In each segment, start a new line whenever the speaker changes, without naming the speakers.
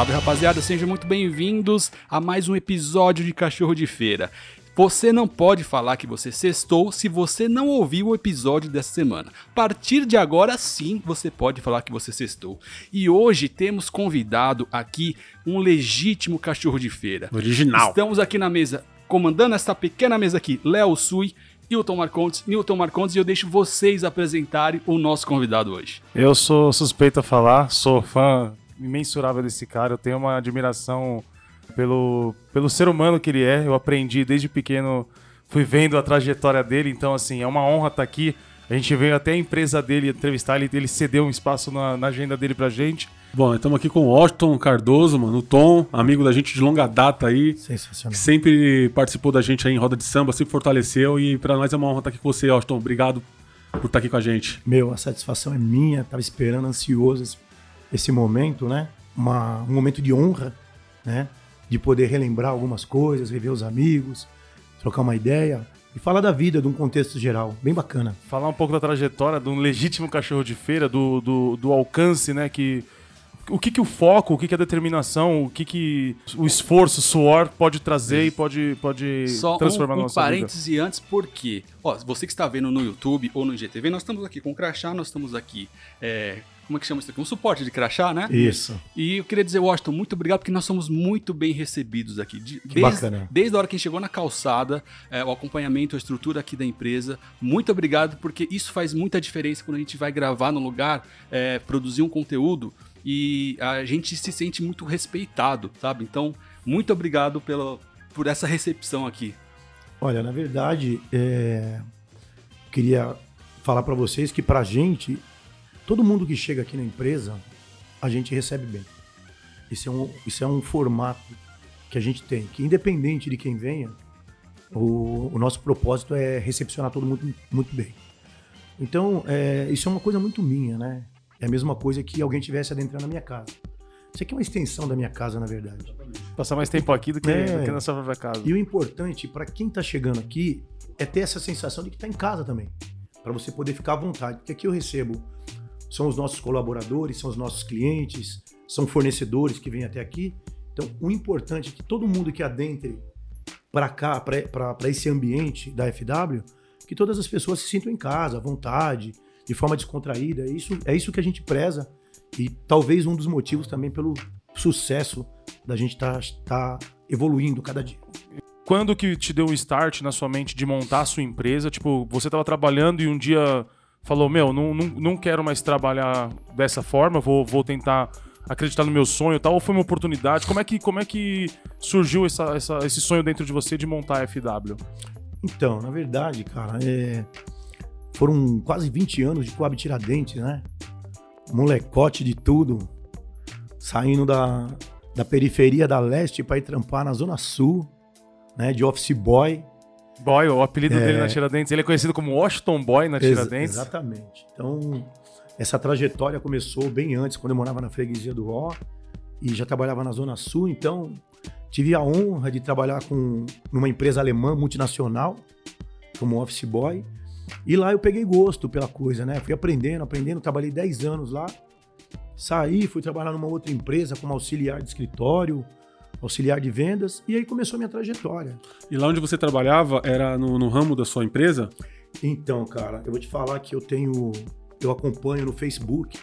Salve rapaziada, sejam muito bem-vindos a mais um episódio de Cachorro de Feira. Você não pode falar que você sextou se você não ouviu o episódio dessa semana. A partir de agora, sim, você pode falar que você sextou. E hoje temos convidado aqui um legítimo cachorro de feira.
Original.
Estamos aqui na mesa, comandando essa pequena mesa aqui, Léo Sui, Newton Marcontes, Newton Marcontes, e eu deixo vocês apresentarem o nosso convidado hoje.
Eu sou suspeito a falar, sou fã imensurável desse cara, eu tenho uma admiração pelo, pelo ser humano que ele é. Eu aprendi desde pequeno, fui vendo a trajetória dele, então assim, é uma honra estar aqui. A gente veio até a empresa dele entrevistar, ele, ele cedeu um espaço na, na agenda dele pra gente.
Bom, estamos aqui com o Washington Cardoso, mano, o Tom, amigo da gente de longa data aí.
Sensacional.
Que sempre participou da gente aí em roda de samba, sempre fortaleceu e pra nós é uma honra estar aqui com você, Washington. Obrigado por estar aqui com a gente.
Meu, a satisfação é minha, tava esperando ansioso esse, esse momento, né? Uma, um momento de honra, né? De poder relembrar algumas coisas, rever os amigos, trocar uma ideia e falar da vida, de um contexto geral. Bem bacana.
Falar um pouco da trajetória de um legítimo cachorro de feira, do, do, do alcance, né? Que, o que, que o foco, o que, que a determinação, o que, que o esforço, o suor pode trazer e pode, pode
Só
transformar
um, um
nossa vida.
parêntese antes, porque, ó, você que está vendo no YouTube ou no IGTV, nós estamos aqui com o crachá, nós estamos aqui, é, como é que chama isso aqui? Um suporte de crachá, né?
Isso.
E eu queria dizer, Washington, muito obrigado, porque nós somos muito bem recebidos aqui. De- desde,
bacana.
Desde a hora que a gente chegou na calçada, é, o acompanhamento, a estrutura aqui da empresa. Muito obrigado, porque isso faz muita diferença quando a gente vai gravar no lugar, é, produzir um conteúdo e a gente se sente muito respeitado, sabe? Então, muito obrigado pela, por essa recepção aqui.
Olha, na verdade, é, queria falar para vocês que pra gente, todo mundo que chega aqui na empresa, a gente recebe bem. Isso é um, isso é um formato que a gente tem, que independente de quem venha, o, o nosso propósito é recepcionar todo mundo muito bem. Então, é, isso é uma coisa muito minha, né? É a mesma coisa que alguém tivesse adentrando na minha casa. Isso aqui é uma extensão da minha casa, na verdade.
Passar mais tempo aqui do que,
É.
do que na sua própria casa.
E o importante para quem tá chegando aqui é ter essa sensação de que tá em casa também, Para você poder ficar à vontade, porque aqui eu recebo são os nossos colaboradores, são os nossos clientes, são fornecedores que vêm até aqui. Então, o importante é que todo mundo que adentre para cá, para esse ambiente da FW, que todas as pessoas se sintam em casa, à vontade, de forma descontraída. É isso, é isso que a gente preza e talvez um dos motivos também pelo sucesso da gente estar tá, evoluindo cada dia.
Quando que te deu o start na sua mente de montar a sua empresa? Tipo, você estava trabalhando e um dia falou, meu, não, não, não quero mais trabalhar dessa forma, vou, vou tentar acreditar no meu sonho e tal, ou foi uma oportunidade? Como é que, como é que surgiu essa, essa- esse sonho dentro de você de montar a FW?
Então, na verdade, cara, é, foram quase 20 anos de Coab Tiradentes, né? Molecote de tudo, saindo da, da periferia da leste para ir trampar na Zona Sul, né? De office boy.
Boy, o apelido
É.
dele na Tiradentes, ele é conhecido como Washington Boy na
Ex-
Tiradentes.
exatamente. Então, essa trajetória começou bem antes, quando eu morava na freguesia do Ó e já trabalhava na Zona Sul. Então, tive a honra de trabalhar com numa empresa alemã multinacional como office boy. E lá eu peguei gosto pela coisa, né? Fui aprendendo, aprendendo, trabalhei 10 anos lá. Saí, fui trabalhar numa outra empresa como auxiliar de escritório, auxiliar de vendas, e aí começou a minha trajetória.
E lá onde você trabalhava era no, no ramo da sua empresa?
Então, cara, eu vou te falar que eu tenho. Eu acompanho no Facebook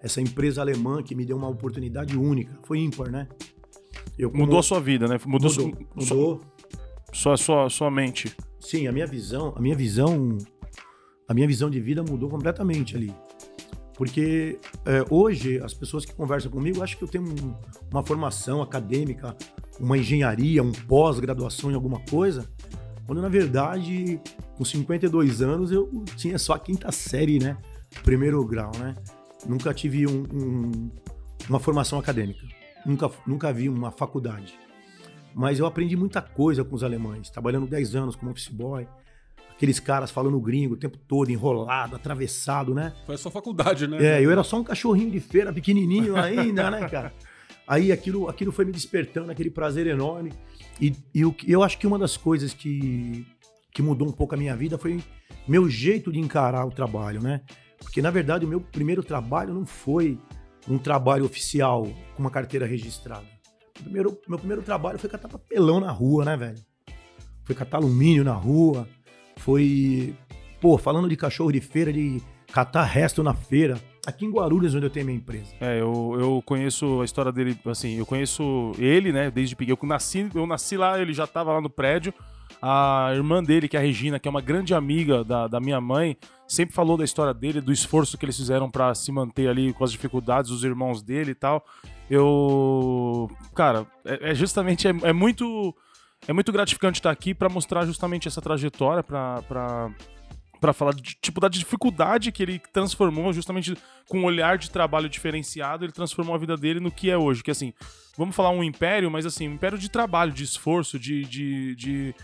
essa empresa alemã que me deu uma oportunidade única. Foi ímpar, né? Eu, como-
Mudou a sua vida, né? Mudou,
mudou, mudou.
Sua, sua, sua mente.
Sim, a minha visão, a minha visão, a minha visão de vida mudou completamente ali. Porque é, hoje as pessoas que conversam comigo acham que eu tenho um- uma formação acadêmica, uma engenharia, um pós-graduação em alguma coisa, quando na verdade, com 52 anos, eu tinha só a quinta série, né? Primeiro grau, né? Nunca tive um- um- uma formação acadêmica. Nunca, nunca vi uma faculdade. Mas eu aprendi muita coisa com os alemães, trabalhando 10 anos como office boy. Aqueles caras falando gringo o tempo todo, enrolado, atravessado, né?
Foi a sua faculdade, né?
É, eu era só um cachorrinho de feira, pequenininho ainda, né, cara? Aí aquilo, aquilo foi me despertando, aquele prazer enorme. E, e o que- eu acho que uma das coisas que, que mudou um pouco a minha vida foi meu jeito de encarar o trabalho, né? Porque, na verdade, o meu primeiro trabalho não foi um trabalho oficial com uma carteira registrada. Primeiro, meu primeiro trabalho foi catar papelão na rua, né, velho? Foi catar alumínio na rua, foi, pô, falando de cachorro de feira, de catar resto na feira. Aqui em Guarulhos, onde eu tenho minha empresa.
É, eu, eu conheço a história dele, assim, eu conheço ele, né, desde pequeno. Eu nasci, eu nasci lá, ele já tava lá no prédio. A irmã dele, que é a Regina, que é uma grande amiga da, da minha mãe, sempre falou da história dele, do esforço que eles fizeram para se manter ali com as dificuldades dos irmãos dele e tal. Eu. Cara, é, é justamente. É, é, muito. É muito gratificante estar aqui para mostrar justamente essa trajetória, para para falar de, tipo da dificuldade que ele transformou justamente com um olhar de trabalho diferenciado, ele transformou a vida dele no que é hoje, que assim, vamos falar um império, mas assim, um império de trabalho, de esforço, de, de, de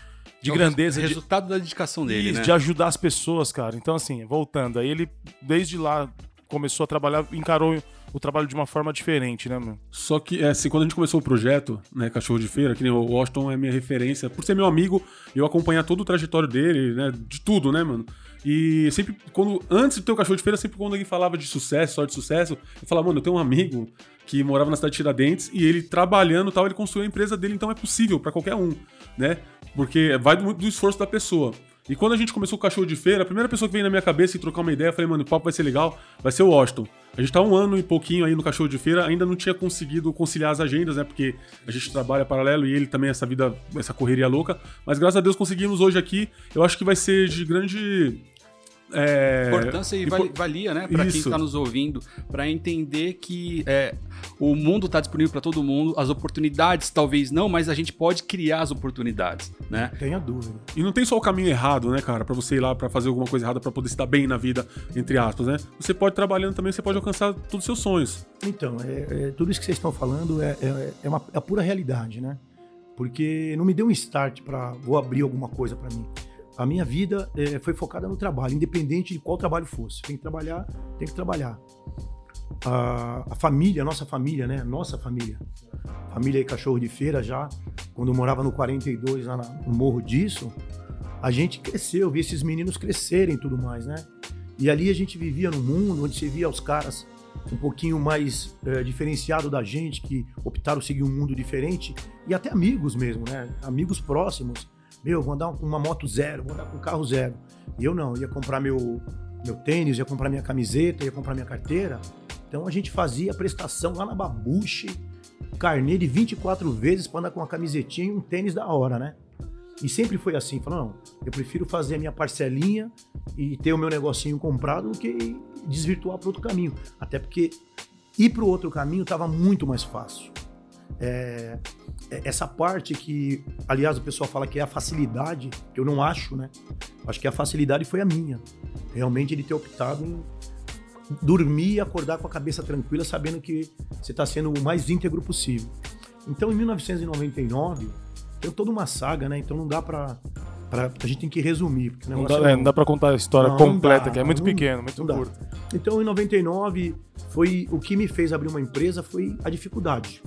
de é grandeza.
Resultado de, da dedicação dele, isso, né?
De ajudar as pessoas, cara. Então, assim, voltando, aí ele, desde lá, começou a trabalhar, encarou o trabalho de uma forma diferente, né, meu?
Só que, assim, quando a gente começou o projeto, né, Cachorro de Feira, que nem o Washington é minha referência, por ser meu amigo, eu acompanhar todo o trajetório dele, né, de tudo, né, mano? E sempre, quando antes de ter o cachorro de feira, sempre quando alguém falava de sucesso, só de sucesso, eu falava, mano, eu tenho um amigo que morava na cidade de Tiradentes e ele trabalhando tal, ele construiu a empresa dele, então é possível para qualquer um, né? Porque vai muito do esforço da pessoa. E quando a gente começou o cachorro de feira, a primeira pessoa que veio na minha cabeça e trocar uma ideia, eu falei, mano, o papo vai ser legal, vai ser o Washington. A gente tá um ano e pouquinho aí no cachorro de feira, ainda não tinha conseguido conciliar as agendas, né? Porque a gente trabalha paralelo e ele também essa vida, essa correria louca. Mas graças a Deus conseguimos hoje aqui. Eu acho que vai ser de grande
é... Importância e valia, né, para quem está nos ouvindo, para entender que é, o mundo está disponível para todo mundo, as oportunidades talvez não, mas a gente pode criar as oportunidades, né?
Tenha dúvida.
E não tem só o caminho errado, né, cara, para você ir lá para fazer alguma coisa errada para poder se dar bem na vida, entre aspas, né? Você pode trabalhando também, você pode alcançar todos os seus sonhos.
Então, é, é tudo isso que vocês estão falando é, é, é, uma, é a pura realidade, né? Porque não me deu um start para vou abrir alguma coisa para mim a minha vida é, foi focada no trabalho, independente de qual trabalho fosse. Tem que trabalhar, tem que trabalhar. A, a família, a nossa família, né? Nossa família. Família e cachorro de feira já, quando eu morava no 42, lá no Morro disso, a gente cresceu, vi esses meninos crescerem e tudo mais, né? E ali a gente vivia num mundo onde você via os caras um pouquinho mais é, diferenciado da gente, que optaram seguir um mundo diferente, e até amigos mesmo, né? Amigos próximos meu, vou andar com uma moto zero, vou andar com um carro zero. E eu não, ia comprar meu, meu tênis, ia comprar minha camiseta, ia comprar minha carteira. Então a gente fazia prestação lá na Babuche, carnê de 24 vezes para andar com uma camisetinha e um tênis da hora, né? E sempre foi assim, falando, não, eu prefiro fazer a minha parcelinha e ter o meu negocinho comprado do que desvirtuar para outro caminho. Até porque ir para o outro caminho estava muito mais fácil. É, essa parte que, aliás, o pessoal fala que é a facilidade, que eu não acho, né? Acho que a facilidade foi a minha. Realmente ele ter optado em dormir e acordar com a cabeça tranquila, sabendo que você está sendo o mais íntegro possível. Então, em 1999, tem toda uma saga, né? Então não dá para Pra, a gente tem que resumir.
Não dá, é, não dá pra contar a história não, completa, dá, que é muito pequeno, muito curto.
Então, em 99, foi o que me fez abrir uma empresa foi a dificuldade.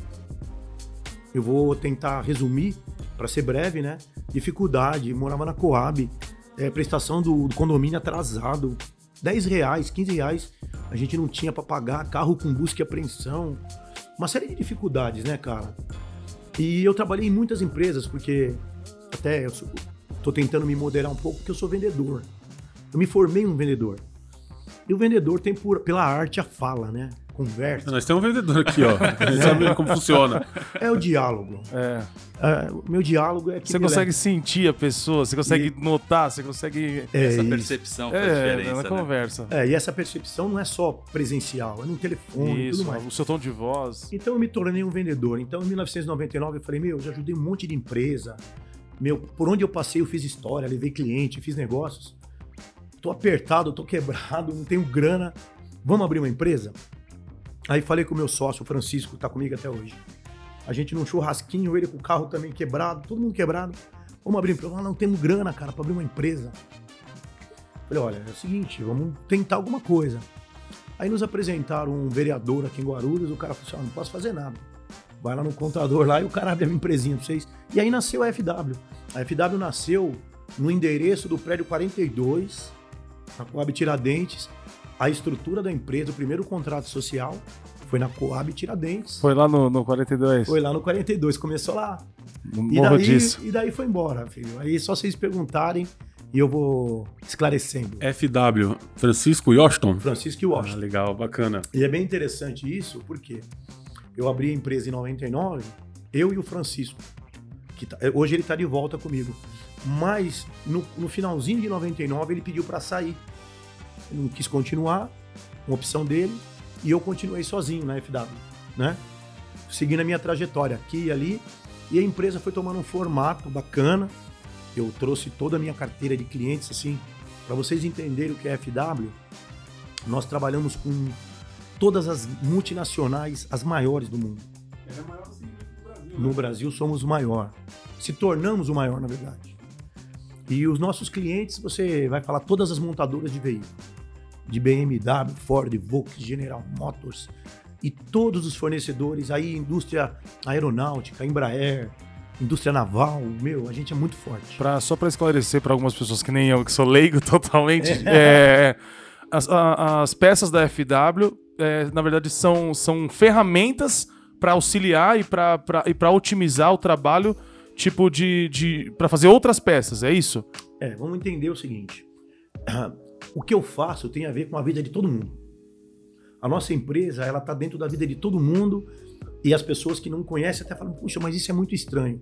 Eu vou tentar resumir, para ser breve, né? Dificuldade, morava na Coab, é, prestação do, do, condomínio atrasado, 10 reais, 15 reais, a gente não tinha para pagar, carro com busca e apreensão, uma série de dificuldades, né, cara? E eu trabalhei em muitas empresas, porque até eu sou, tô tentando me moderar um pouco, porque eu sou vendedor. Eu me formei um vendedor. E o vendedor tem por, pela arte a fala, né? Conversa.
Nós temos um vendedor aqui, ó. Gente sabe como funciona.
É o diálogo. É. o meu diálogo é que.
Você consegue sentir a pessoa, você consegue e... notar, você consegue.
É essa isso. percepção faz é, diferença.
Na né? conversa.
É, e essa percepção não é só presencial, é no telefone Isso, tudo mais.
O seu tom de voz.
Então eu me tornei um vendedor. Então em 1999 eu falei, meu, eu já ajudei um monte de empresa. Meu, por onde eu passei eu fiz história, levei cliente, fiz negócios. Tô apertado, tô quebrado, não tenho grana. Vamos abrir uma empresa? Aí falei com o meu sócio, o Francisco, que tá comigo até hoje. A gente num churrasquinho, ele com o carro também quebrado, todo mundo quebrado. Vamos abrir empresa. Ah, não temos grana, cara, para abrir uma empresa. Falei, olha, é o seguinte, vamos tentar alguma coisa. Aí nos apresentaram um vereador aqui em Guarulhos, o cara falou assim: ah, não posso fazer nada. Vai lá no contador lá e o cara abre a minha empresinha pra vocês. E aí nasceu a FW. A FW nasceu no endereço do prédio 42, na Coab Tiradentes, a estrutura da empresa, o primeiro contrato social, Foi na Coab Tiradentes.
Foi lá no, no 42.
Foi lá no 42, começou lá. E daí,
disso.
e daí foi embora, filho. Aí só vocês perguntarem e eu vou esclarecendo.
FW, Francisco Yoston.
Francisco e
Ah,
Washington.
legal, bacana.
E é bem interessante isso, porque eu abri a empresa em 99, eu e o Francisco. Que tá- hoje ele está de volta comigo. Mas no, no finalzinho de 99 ele pediu para sair. Ele não quis continuar, uma opção dele, e eu continuei sozinho na FW, né? Seguindo a minha trajetória aqui e ali, e a empresa foi tomando um formato bacana. Eu trouxe toda a minha carteira de clientes assim, para vocês entenderem o que é FW. Nós trabalhamos com todas as multinacionais, as maiores do mundo. No Brasil somos o maior. Se tornamos o maior, na verdade. E os nossos clientes, você vai falar todas as montadoras de veículos. De BMW, Ford, Volkswagen, General Motors. E todos os fornecedores, aí indústria aeronáutica, Embraer, indústria naval, meu, a gente é muito forte.
Pra, só para esclarecer para algumas pessoas que nem eu, que sou leigo totalmente, é, as, a- as peças da FW, é, na verdade, são, são ferramentas para auxiliar e para otimizar o trabalho, tipo de, de para fazer outras peças, é isso?
É, vamos entender o seguinte. O que eu faço tem a ver com a vida de todo mundo. A nossa empresa, ela está dentro da vida de todo mundo e as pessoas que não conhecem até falam, puxa, mas isso é muito estranho.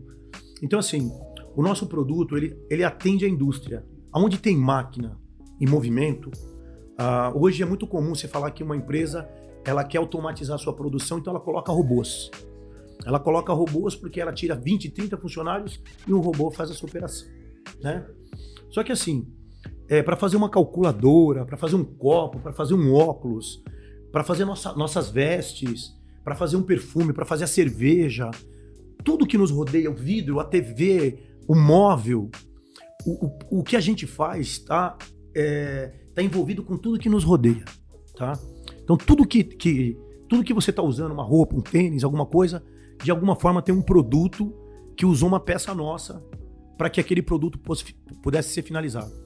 Então, assim, o nosso produto, ele, ele atende a indústria. Onde tem máquina em movimento, ah, hoje é muito comum você falar que uma empresa, ela quer automatizar a sua produção, então ela coloca robôs. Ela coloca robôs porque ela tira 20, 30 funcionários e um robô faz essa operação, né? Só que assim, é, para fazer uma calculadora, para fazer um copo, para fazer um óculos, para fazer nossa- nossas vestes, para fazer um perfume, para fazer a cerveja, tudo que nos rodeia, o vidro, a TV, o móvel, o, o, o que a gente faz está tá envolvido com tudo que nos rodeia, tá? Então tudo que, que tudo que você está usando, uma roupa, um tênis, alguma coisa, de alguma forma tem um produto que usou uma peça nossa para que aquele produto pudesse ser finalizado.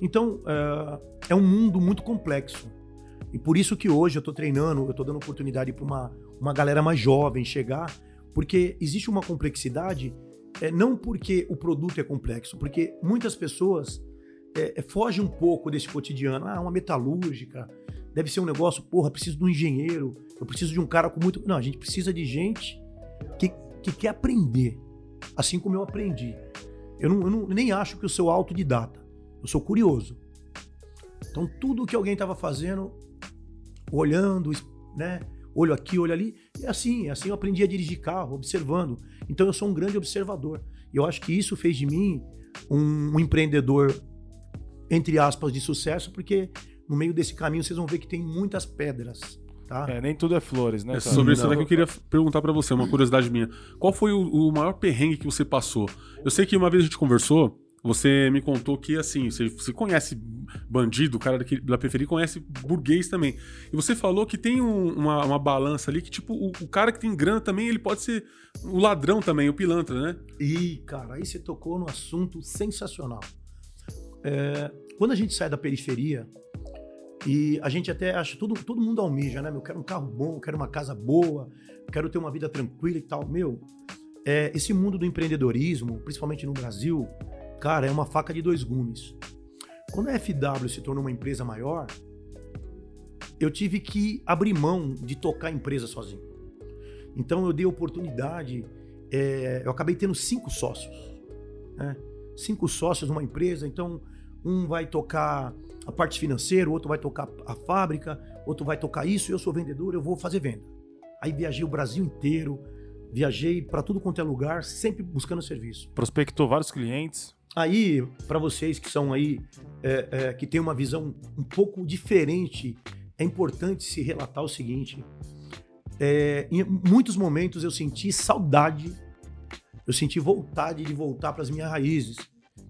Então, é, é um mundo muito complexo. E por isso que hoje eu estou treinando, eu estou dando oportunidade para uma, uma galera mais jovem chegar, porque existe uma complexidade, é, não porque o produto é complexo, porque muitas pessoas é, é, fogem um pouco desse cotidiano. Ah, uma metalúrgica, deve ser um negócio, porra, preciso de um engenheiro, eu preciso de um cara com muito. Não, a gente precisa de gente que, que quer aprender, assim como eu aprendi. Eu, não, eu não- nem acho que eu sou autodidata, eu sou curioso. Então, tudo que alguém estava fazendo, olhando, né? Olho aqui, olho ali, e assim, assim eu aprendi a dirigir carro, observando. Então, eu sou um grande observador. E eu acho que isso fez de mim um, um empreendedor, entre aspas, de sucesso, porque no meio desse caminho vocês vão ver que tem muitas pedras, tá?
É, nem tudo é flores, né?
É
cara?
sobre isso daqui eu queria perguntar pra você, uma curiosidade minha. Qual foi o, o maior perrengue que você passou? Eu sei que uma vez a gente conversou, você me contou que, assim, você, você conhece bandido, o cara daqui, da periferia conhece burguês também. E você falou que tem um- uma, uma balança ali que, tipo, o, o cara que tem grana também, ele pode ser o ladrão também, o pilantra, né?
E, cara, aí você tocou no assunto sensacional. É, quando a gente sai da periferia, e a gente até acha, todo, todo mundo almeja, né? Eu quero um carro bom, eu quero uma casa boa, eu quero ter uma vida tranquila e tal. Meu, é, esse mundo do empreendedorismo, principalmente no Brasil, cara, é uma faca de dois gumes. Quando a FW se tornou uma empresa maior, eu tive que abrir mão de tocar a empresa sozinho. Então eu dei oportunidade é, eu acabei tendo cinco sócios. né? Cinco sócios numa empresa, então um vai tocar a parte financeira, outro vai tocar a fábrica, outro vai tocar isso, eu sou vendedor, eu vou fazer venda. Aí viajei o Brasil inteiro, viajei para tudo quanto é lugar, sempre buscando serviço.
Prospectou vários clientes.
Aí, para vocês que são aí, é, é, que tem uma visão um pouco diferente, é importante se relatar o seguinte: é, em muitos momentos eu senti saudade, eu senti vontade de voltar para as minhas raízes,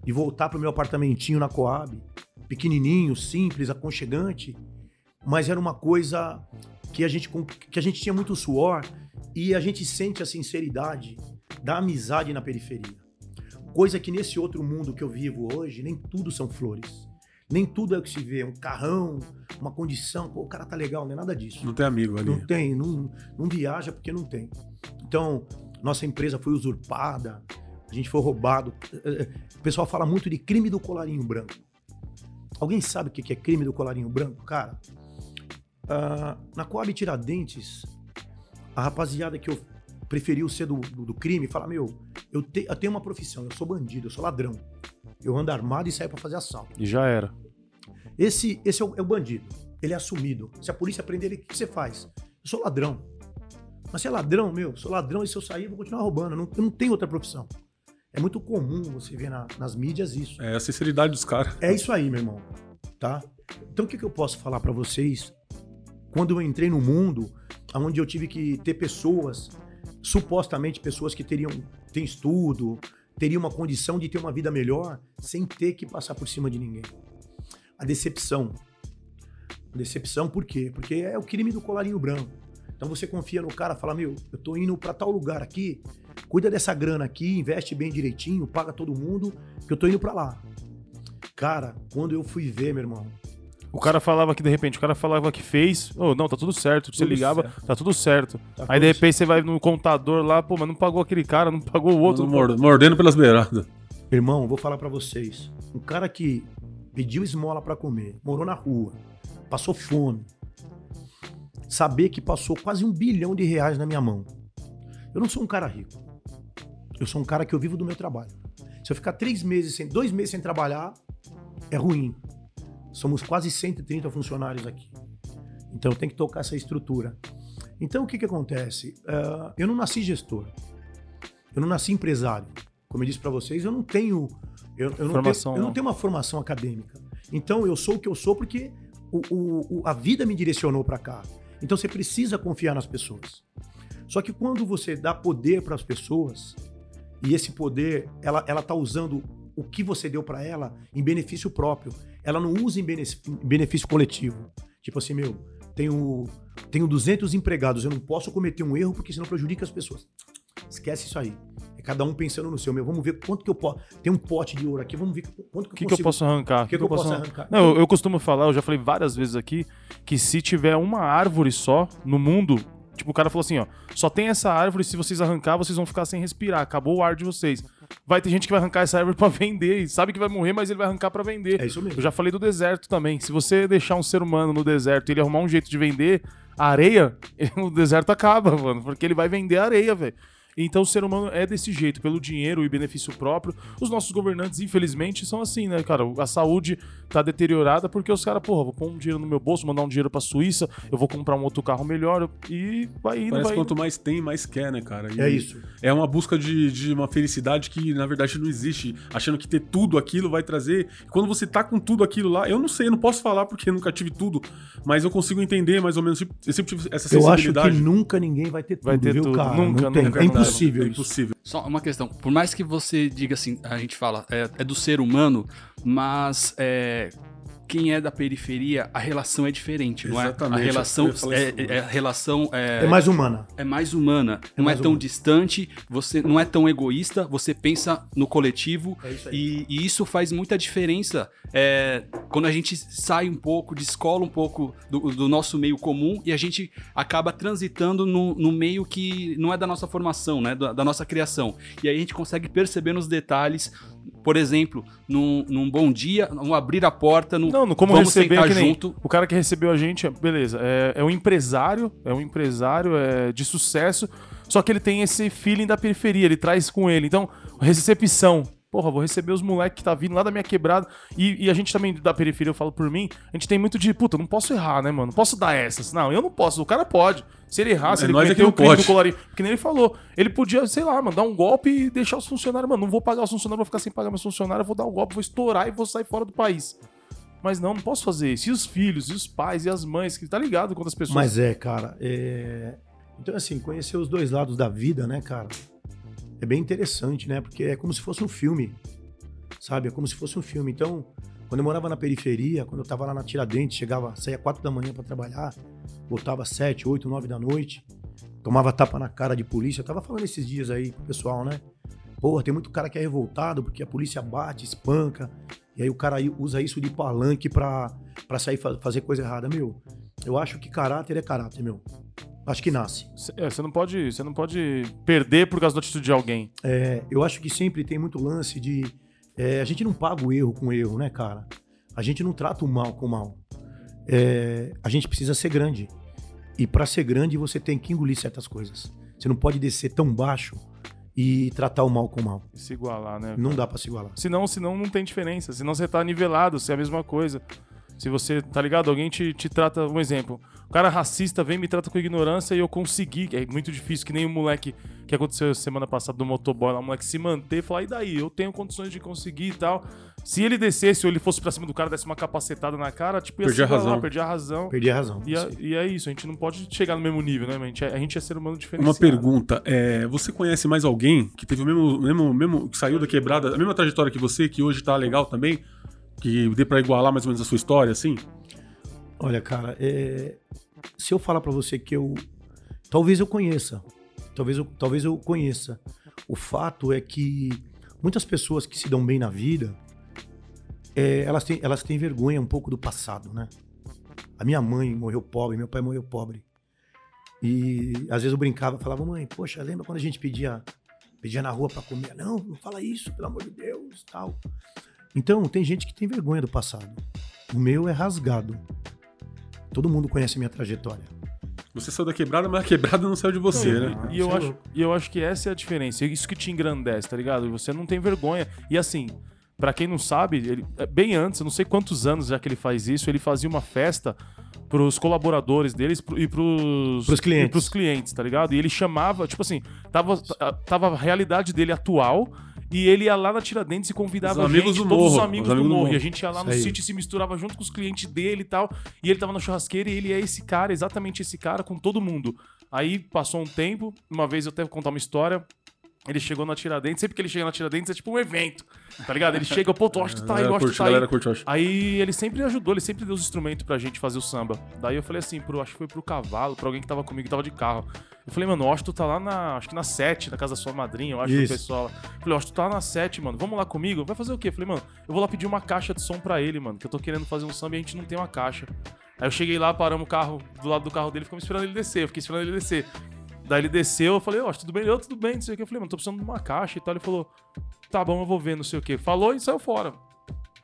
de voltar para o meu apartamentinho na Coab, pequenininho, simples, aconchegante, mas era uma coisa que a gente que a gente tinha muito suor e a gente sente a sinceridade da amizade na periferia. Coisa que nesse outro mundo que eu vivo hoje, nem tudo são flores. Nem tudo é o que se vê, um carrão, uma condição, pô, o cara tá legal, não é nada disso.
Não tem amigo ali.
Não tem, não, não viaja porque não tem. Então, nossa empresa foi usurpada, a gente foi roubado. O pessoal fala muito de crime do colarinho branco. Alguém sabe o que é crime do colarinho branco? Cara, uh, na Coab Tiradentes, a rapaziada que eu preferiu ser do, do, do crime fala: Meu, eu, te, eu tenho uma profissão, eu sou bandido, eu sou ladrão. Eu ando armado e saio para fazer assalto.
E já era.
Esse, esse é o, é o, bandido. Ele é assumido. Se a polícia prender ele, o que você faz? Eu sou ladrão. Mas você é ladrão, meu, sou ladrão e se eu sair, eu vou continuar roubando. Eu não, eu não tenho outra profissão. É muito comum você ver na, nas mídias isso.
É a sinceridade dos caras.
É isso aí, meu irmão. Tá? Então o que, que eu posso falar para vocês? Quando eu entrei no mundo, onde eu tive que ter pessoas, supostamente pessoas que teriam têm estudo, teriam uma condição de ter uma vida melhor, sem ter que passar por cima de ninguém. A decepção. A decepção por quê? Porque é o crime do colarinho branco. Então você confia no cara, fala: Meu, eu tô indo para tal lugar aqui, cuida dessa grana aqui, investe bem direitinho, paga todo mundo, que eu tô indo para lá. Cara, quando eu fui ver, meu irmão.
O cara falava que de repente, o cara falava que fez, oh, não, tá tudo certo. Você ligava, certo. tá tudo certo. Tá Aí de repente certo. você vai no contador lá, pô, mas não pagou aquele cara, não pagou o outro.
Mordendo pelas beiradas.
Irmão, vou falar para vocês. Um cara que pediu esmola para comer, morou na rua, passou fome, saber que passou quase um bilhão de reais na minha mão. Eu não sou um cara rico. Eu sou um cara que eu vivo do meu trabalho. Se eu ficar três meses, sem, dois meses sem trabalhar, é ruim. Somos quase 130 funcionários aqui. Então tem que tocar essa estrutura. Então o que, que acontece? Uh, eu não nasci gestor. Eu não nasci empresário. Como eu disse para vocês, eu não tenho. Eu, eu, não tenho, eu não tenho uma formação acadêmica. Então eu sou o que eu sou porque o, o, o, a vida me direcionou para cá. Então você precisa confiar nas pessoas. Só que quando você dá poder para as pessoas e esse poder ela ela tá usando o que você deu para ela em benefício próprio, ela não usa em benefício coletivo. Tipo assim, meu, tenho tenho 200 empregados, eu não posso cometer um erro porque senão prejudica as pessoas. Esquece isso aí. É cada um pensando no seu. Meu, vamos ver quanto que eu posso. Tem um pote de ouro aqui, vamos ver quanto que,
que eu, que que eu posso arrancar. O que, que, que, eu, posso arrancar? Não, eu, eu costumo falar, eu já falei várias vezes aqui, que se tiver uma árvore só no mundo, Tipo, o cara falou assim, ó, só tem essa árvore, se vocês arrancar, vocês vão ficar sem respirar, acabou o ar de vocês. Vai ter gente que vai arrancar essa árvore para vender, e sabe que vai morrer, mas ele vai arrancar para vender.
É isso mesmo.
Eu já falei do deserto também. Se você deixar um ser humano no deserto e ele arrumar um jeito de vender a areia, o deserto acaba, mano, porque ele vai vender areia, velho. Então o ser humano é desse jeito, pelo dinheiro e benefício próprio. Os nossos governantes, infelizmente, são assim, né, cara? A saúde tá deteriorada porque os caras, porra, vou pôr um dinheiro no meu bolso, mandar um dinheiro pra Suíça, eu vou comprar um outro carro melhor e vai indo.
Parece
vai
quanto mais tem, mais quer, né, cara?
E é isso.
É uma busca de, de uma felicidade que, na verdade, não existe. Achando que ter tudo aquilo vai trazer. Quando você tá com tudo aquilo lá, eu não sei, eu não posso falar porque nunca tive tudo, mas eu consigo entender mais ou menos. Eu sempre tive essa sensibilidade.
Eu acho que nunca ninguém vai ter tudo, vai ter viu, tudo. cara?
Nunca,
não tem.
Nunca,
é impossível. É
impossível.
Só uma questão. Por mais que você diga assim, a gente fala, é, é do ser humano, mas é, quem é da periferia, a relação é diferente, não é?
Exatamente.
A relação é, é, é, a relação é,
é mais humana.
É mais humana. É não mais é tão humana. distante, você não é tão egoísta, você pensa no coletivo
é isso
e, e, isso faz muita diferença é, quando a gente sai um pouco, descola um pouco do, do, nosso meio comum e a gente acaba transitando no, no meio que não é da nossa formação, né? Da, da nossa criação. E aí a gente consegue perceber nos detalhes por exemplo, num, num bom dia, um abrir a porta, no,
não, no como vamos receber sentar junto. O cara que recebeu a gente, beleza, é, é um empresário, é um empresário é, de sucesso, só que ele tem esse feeling da periferia, ele traz com ele. Então, recepção, Porra, vou receber os moleques que tá vindo lá da minha quebrada. E, e, a gente também, da periferia, eu falo por mim, a gente tem muito de, puta, não posso errar, né, mano? Não posso dar essas. Não, eu não posso. O cara pode. Se ele errar, se é, ele
cometer o crime do
colarinho. Porque nem ele falou. Ele podia, sei lá, mandar um golpe e deixar os funcionários. Mano, não vou pagar os funcionários, vou ficar sem pagar meus funcionários, vou dar um golpe, vou estourar e vou sair fora do país. Mas não, não posso fazer isso. E os filhos, e os pais, e as mães, que tá ligado quando as pessoas.
Mas é, cara. É... Então, assim, conhecer os dois lados da vida, né, cara? É bem interessante, né? Porque é como se fosse um filme sabe? É como se fosse um filme. Então, quando eu morava na periferia, quando eu tava lá na Tiradentes, chegava, saía quatro da manhã para trabalhar, voltava sete, oito, nove da noite, tomava tapa na cara de polícia. Eu tava falando esses dias aí pro pessoal, né? Porra, tem muito cara que é revoltado porque a polícia bate, espanca. E aí o cara usa isso de palanque pra, pra sair fa- fazer coisa errada. Meu, eu acho que caráter é caráter, meu. Acho que nasce.
Cê- é, Você não pode, você não pode perder por causa da atitude de alguém.
É, eu acho que sempre tem muito lance de. é, a gente não paga o erro com erro, né, cara? A gente não trata o mal com o mal. É, a gente precisa ser grande. E pra ser grande, você tem que engolir certas coisas. Você não pode descer tão baixo e tratar o mal com o mal.
Se igualar, né?
Não dá pra se igualar.
Senão, senão não tem diferença. Senão você tá nivelado, você é a mesma coisa. Se você, tá ligado? Alguém te, te trata, um exemplo. O cara racista vem me trata com ignorância e eu consegui, que é muito difícil, que nem o moleque que aconteceu semana passada do motoboy lá, o moleque se manter e falar, e daí? Eu tenho condições de conseguir e tal. Se ele descesse ou ele fosse pra cima do cara, desse uma capacetada na cara, tipo, ia
Perdi a razão.
perdi a razão.
Perdi a razão.
E, a-
Isso aí.
e é isso, a gente não pode chegar no mesmo nível, né? A gente é, a gente é ser humano diferente.
Uma pergunta, é, você conhece mais alguém que teve o mesmo, mesmo, mesmo que saiu da quebrada, a mesma trajetória que você, que hoje tá legal também, que dê pra igualar mais ou menos a sua história, assim?
Olha, cara, é, se eu falar pra você que eu. Talvez eu conheça. Talvez eu, talvez eu conheça. O fato é que muitas pessoas que se dão bem na vida, é, elas, têm, elas têm vergonha um pouco do passado, né? A minha mãe morreu pobre, meu pai morreu pobre. E às vezes eu brincava, falava, mãe, poxa, lembra quando a gente pedia, pedia na rua pra comer? Não, não fala isso, pelo amor de Deus, tal. Então, tem gente que tem vergonha do passado. O meu é rasgado. Todo mundo conhece a minha trajetória.
Você saiu da quebrada, mas a quebrada não saiu de você,
Não,
né?
E eu,
é
acho, e eu acho que essa é a diferença. Isso que te engrandece, tá ligado? Você não tem vergonha. E assim, pra quem não sabe, ele, é, bem antes, eu não sei quantos anos já que ele faz isso, ele fazia uma festa pros colaboradores deles e pros,
Pros clientes.
e pros clientes, tá ligado? E ele chamava, tipo assim, tava, tava a realidade dele atual. E ele ia lá na Tiradentes e convidava
Os amigos
gente,
do
todos os
morro,
amigos
os
do
amigos do
morro.
morro.
E a gente ia lá no sítio e se misturava junto com os clientes dele e tal. E ele tava na churrasqueira e ele é esse cara, exatamente esse cara, com todo mundo. Aí passou um tempo, uma vez eu até vou contar uma história. Ele chegou na Tiradentes, sempre que ele chega na Tiradentes é tipo um evento, tá ligado? Ele chega, pô, tu acha que tá aí, eu
galera
acho que tá aí.
galera curte, eu acho.
Aí ele sempre ajudou, ele sempre deu os instrumentos pra gente fazer o samba. Daí eu falei assim, pro, acho que foi pro cavalo, pra alguém que tava comigo, que tava de carro. Eu falei, mano, que tu tá lá na. Acho que na 7, na casa da sua madrinha, eu acho que o
Isso.
pessoal. lá. Eu falei, tu tá na 7, mano. Vamos lá comigo? Vai fazer o quê? Eu falei, mano, eu vou lá pedir uma caixa de som pra ele, mano. Que eu tô querendo fazer um samba e a gente não tem uma caixa. Aí eu cheguei lá, paramos o carro do lado do carro dele, ficamos esperando ele descer. Eu fiquei esperando ele descer. Daí ele desceu, eu falei, ó, tudo bem, ele, "Ô, tudo bem, não sei o que. Eu falei, mano, tô precisando de uma caixa e tal. Ele falou, tá bom, eu vou ver, não sei o que. Falou e saiu fora.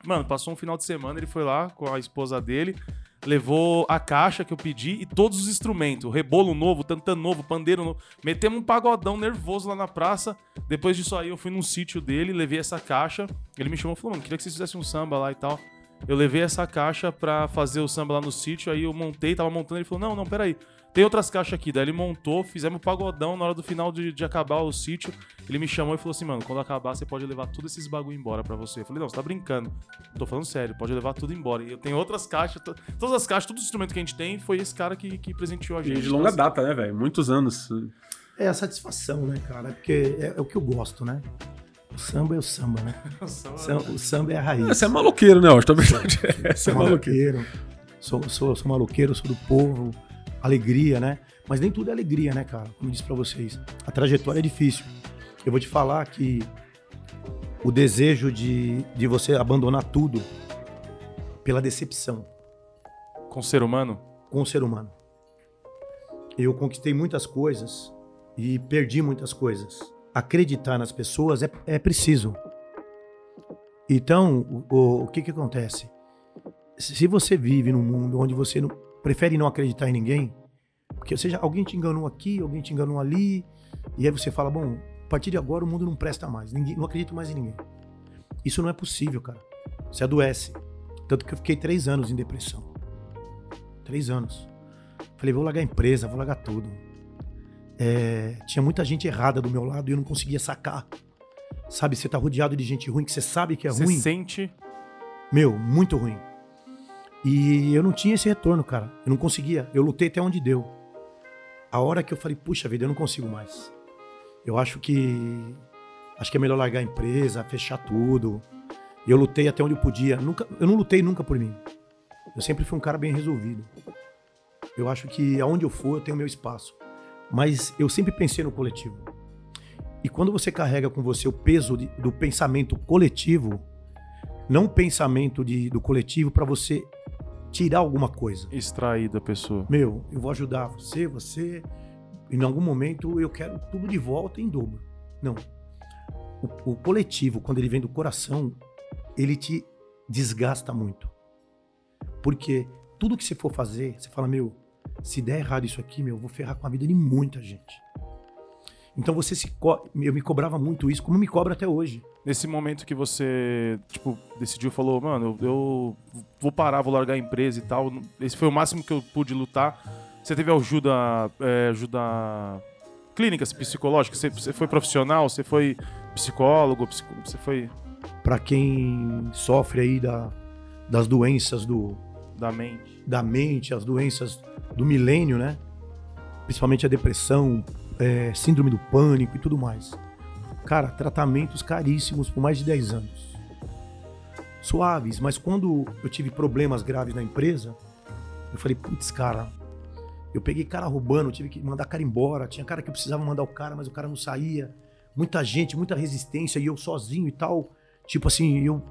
Mano, passou um final de semana, ele foi lá com a esposa dele, levou a caixa que eu pedi e todos os instrumentos. Rebolo novo, tantã novo, pandeiro novo. Metemos um pagodão nervoso lá na praça. Depois disso aí, eu fui num sítio dele, levei essa caixa. Ele me chamou e falou, mano, queria que vocês fizessem um samba lá e tal. Eu levei essa caixa pra fazer o samba lá no sítio, aí eu montei, tava montando, ele falou, não, não, peraí. Tem outras caixas aqui. Daí ele montou, fizemos o pagodão na hora do final de, de acabar o sítio. Ele me chamou e falou assim, mano, quando acabar você pode levar todos esses bagulho embora pra você. Eu falei, não, você tá brincando. Tô falando sério, pode levar tudo embora. E eu tenho outras caixas, to- todas as caixas, todos os instrumentos que a gente tem, foi esse cara que, que presenteou a
E
gente.
de longa
Então,
data, né, velho? Muitos anos.
É a satisfação, né, cara? Porque é, é o que eu gosto, né? O samba é o samba, né?
assim,
O samba, o samba é a raiz.
Você é maloqueiro, né, Austin? A verdade é essa, é maloqueiro.
Sou, sou, sou maloqueiro, sou do povo. Alegria, né? Mas nem tudo é alegria, né, cara? Como eu disse pra vocês. A trajetória é difícil. Eu vou te falar que o desejo de, de você abandonar tudo pela decepção
Com o ser humano,
com o ser humano. Eu conquistei muitas coisas e perdi muitas coisas. Acreditar nas pessoas é, é preciso. Então, o, o- o que que acontece? Se você vive num mundo onde você não, prefere não acreditar em ninguém, porque seja alguém te enganou aqui, alguém te enganou ali, e aí você fala, bom, a partir de agora o mundo não presta mais, ninguém, não acredito mais em ninguém. Isso não é possível, cara. Você adoece. Tanto que eu fiquei três anos em depressão. Três anos. Falei, vou largar a empresa, vou largar tudo. É, tinha muita gente errada do meu lado e eu não conseguia sacar. Sabe, você tá rodeado de gente ruim que você sabe que é
você
ruim.
sente.
Meu, muito ruim. E eu não tinha esse retorno, cara. Eu não conseguia. Eu lutei até onde deu. A hora que eu falei, puxa vida, eu não consigo mais. Eu acho que. Acho que é melhor largar a empresa, fechar tudo. Eu lutei até onde eu podia. Nunca, eu não lutei nunca por mim. Eu sempre fui um cara bem resolvido. Eu acho que aonde eu for, eu tenho meu espaço. Mas eu sempre pensei no coletivo. E quando você carrega com você o peso de- do pensamento coletivo, não um pensamento de, do coletivo para você tirar alguma coisa.
Extrair da pessoa.
Meu, eu vou ajudar você, você. Em algum momento eu quero tudo de volta em dobro. Não. O, o coletivo, quando ele vem do coração, ele te desgasta muito. Porque tudo que você for fazer, você fala, meu, se der errado isso aqui, meu, eu vou ferrar com a vida de muita gente. Então você se. Eu me cobrava muito isso, como me cobra até hoje.
Nesse momento que você, tipo, decidiu, falou, mano, eu, eu vou parar, vou largar a empresa e tal. Esse foi o máximo que eu pude lutar. Você teve ajuda, é, ajuda clínicas psicológicas? Você, você foi profissional? Você foi psicólogo? Psico, você foi.
Para quem sofre aí da, das doenças do.
Da mente.
Da mente, as doenças do milênio, né? Principalmente a depressão, é, síndrome do pânico e tudo mais. Cara, tratamentos caríssimos por mais de 10 anos. Suaves, mas quando eu tive problemas graves na empresa, eu falei, putz, cara, eu peguei cara roubando, tive que mandar cara embora. Tinha cara que eu precisava mandar o cara, mas o cara não saía. Muita gente, muita resistência, e eu sozinho e tal. Tipo assim, eu,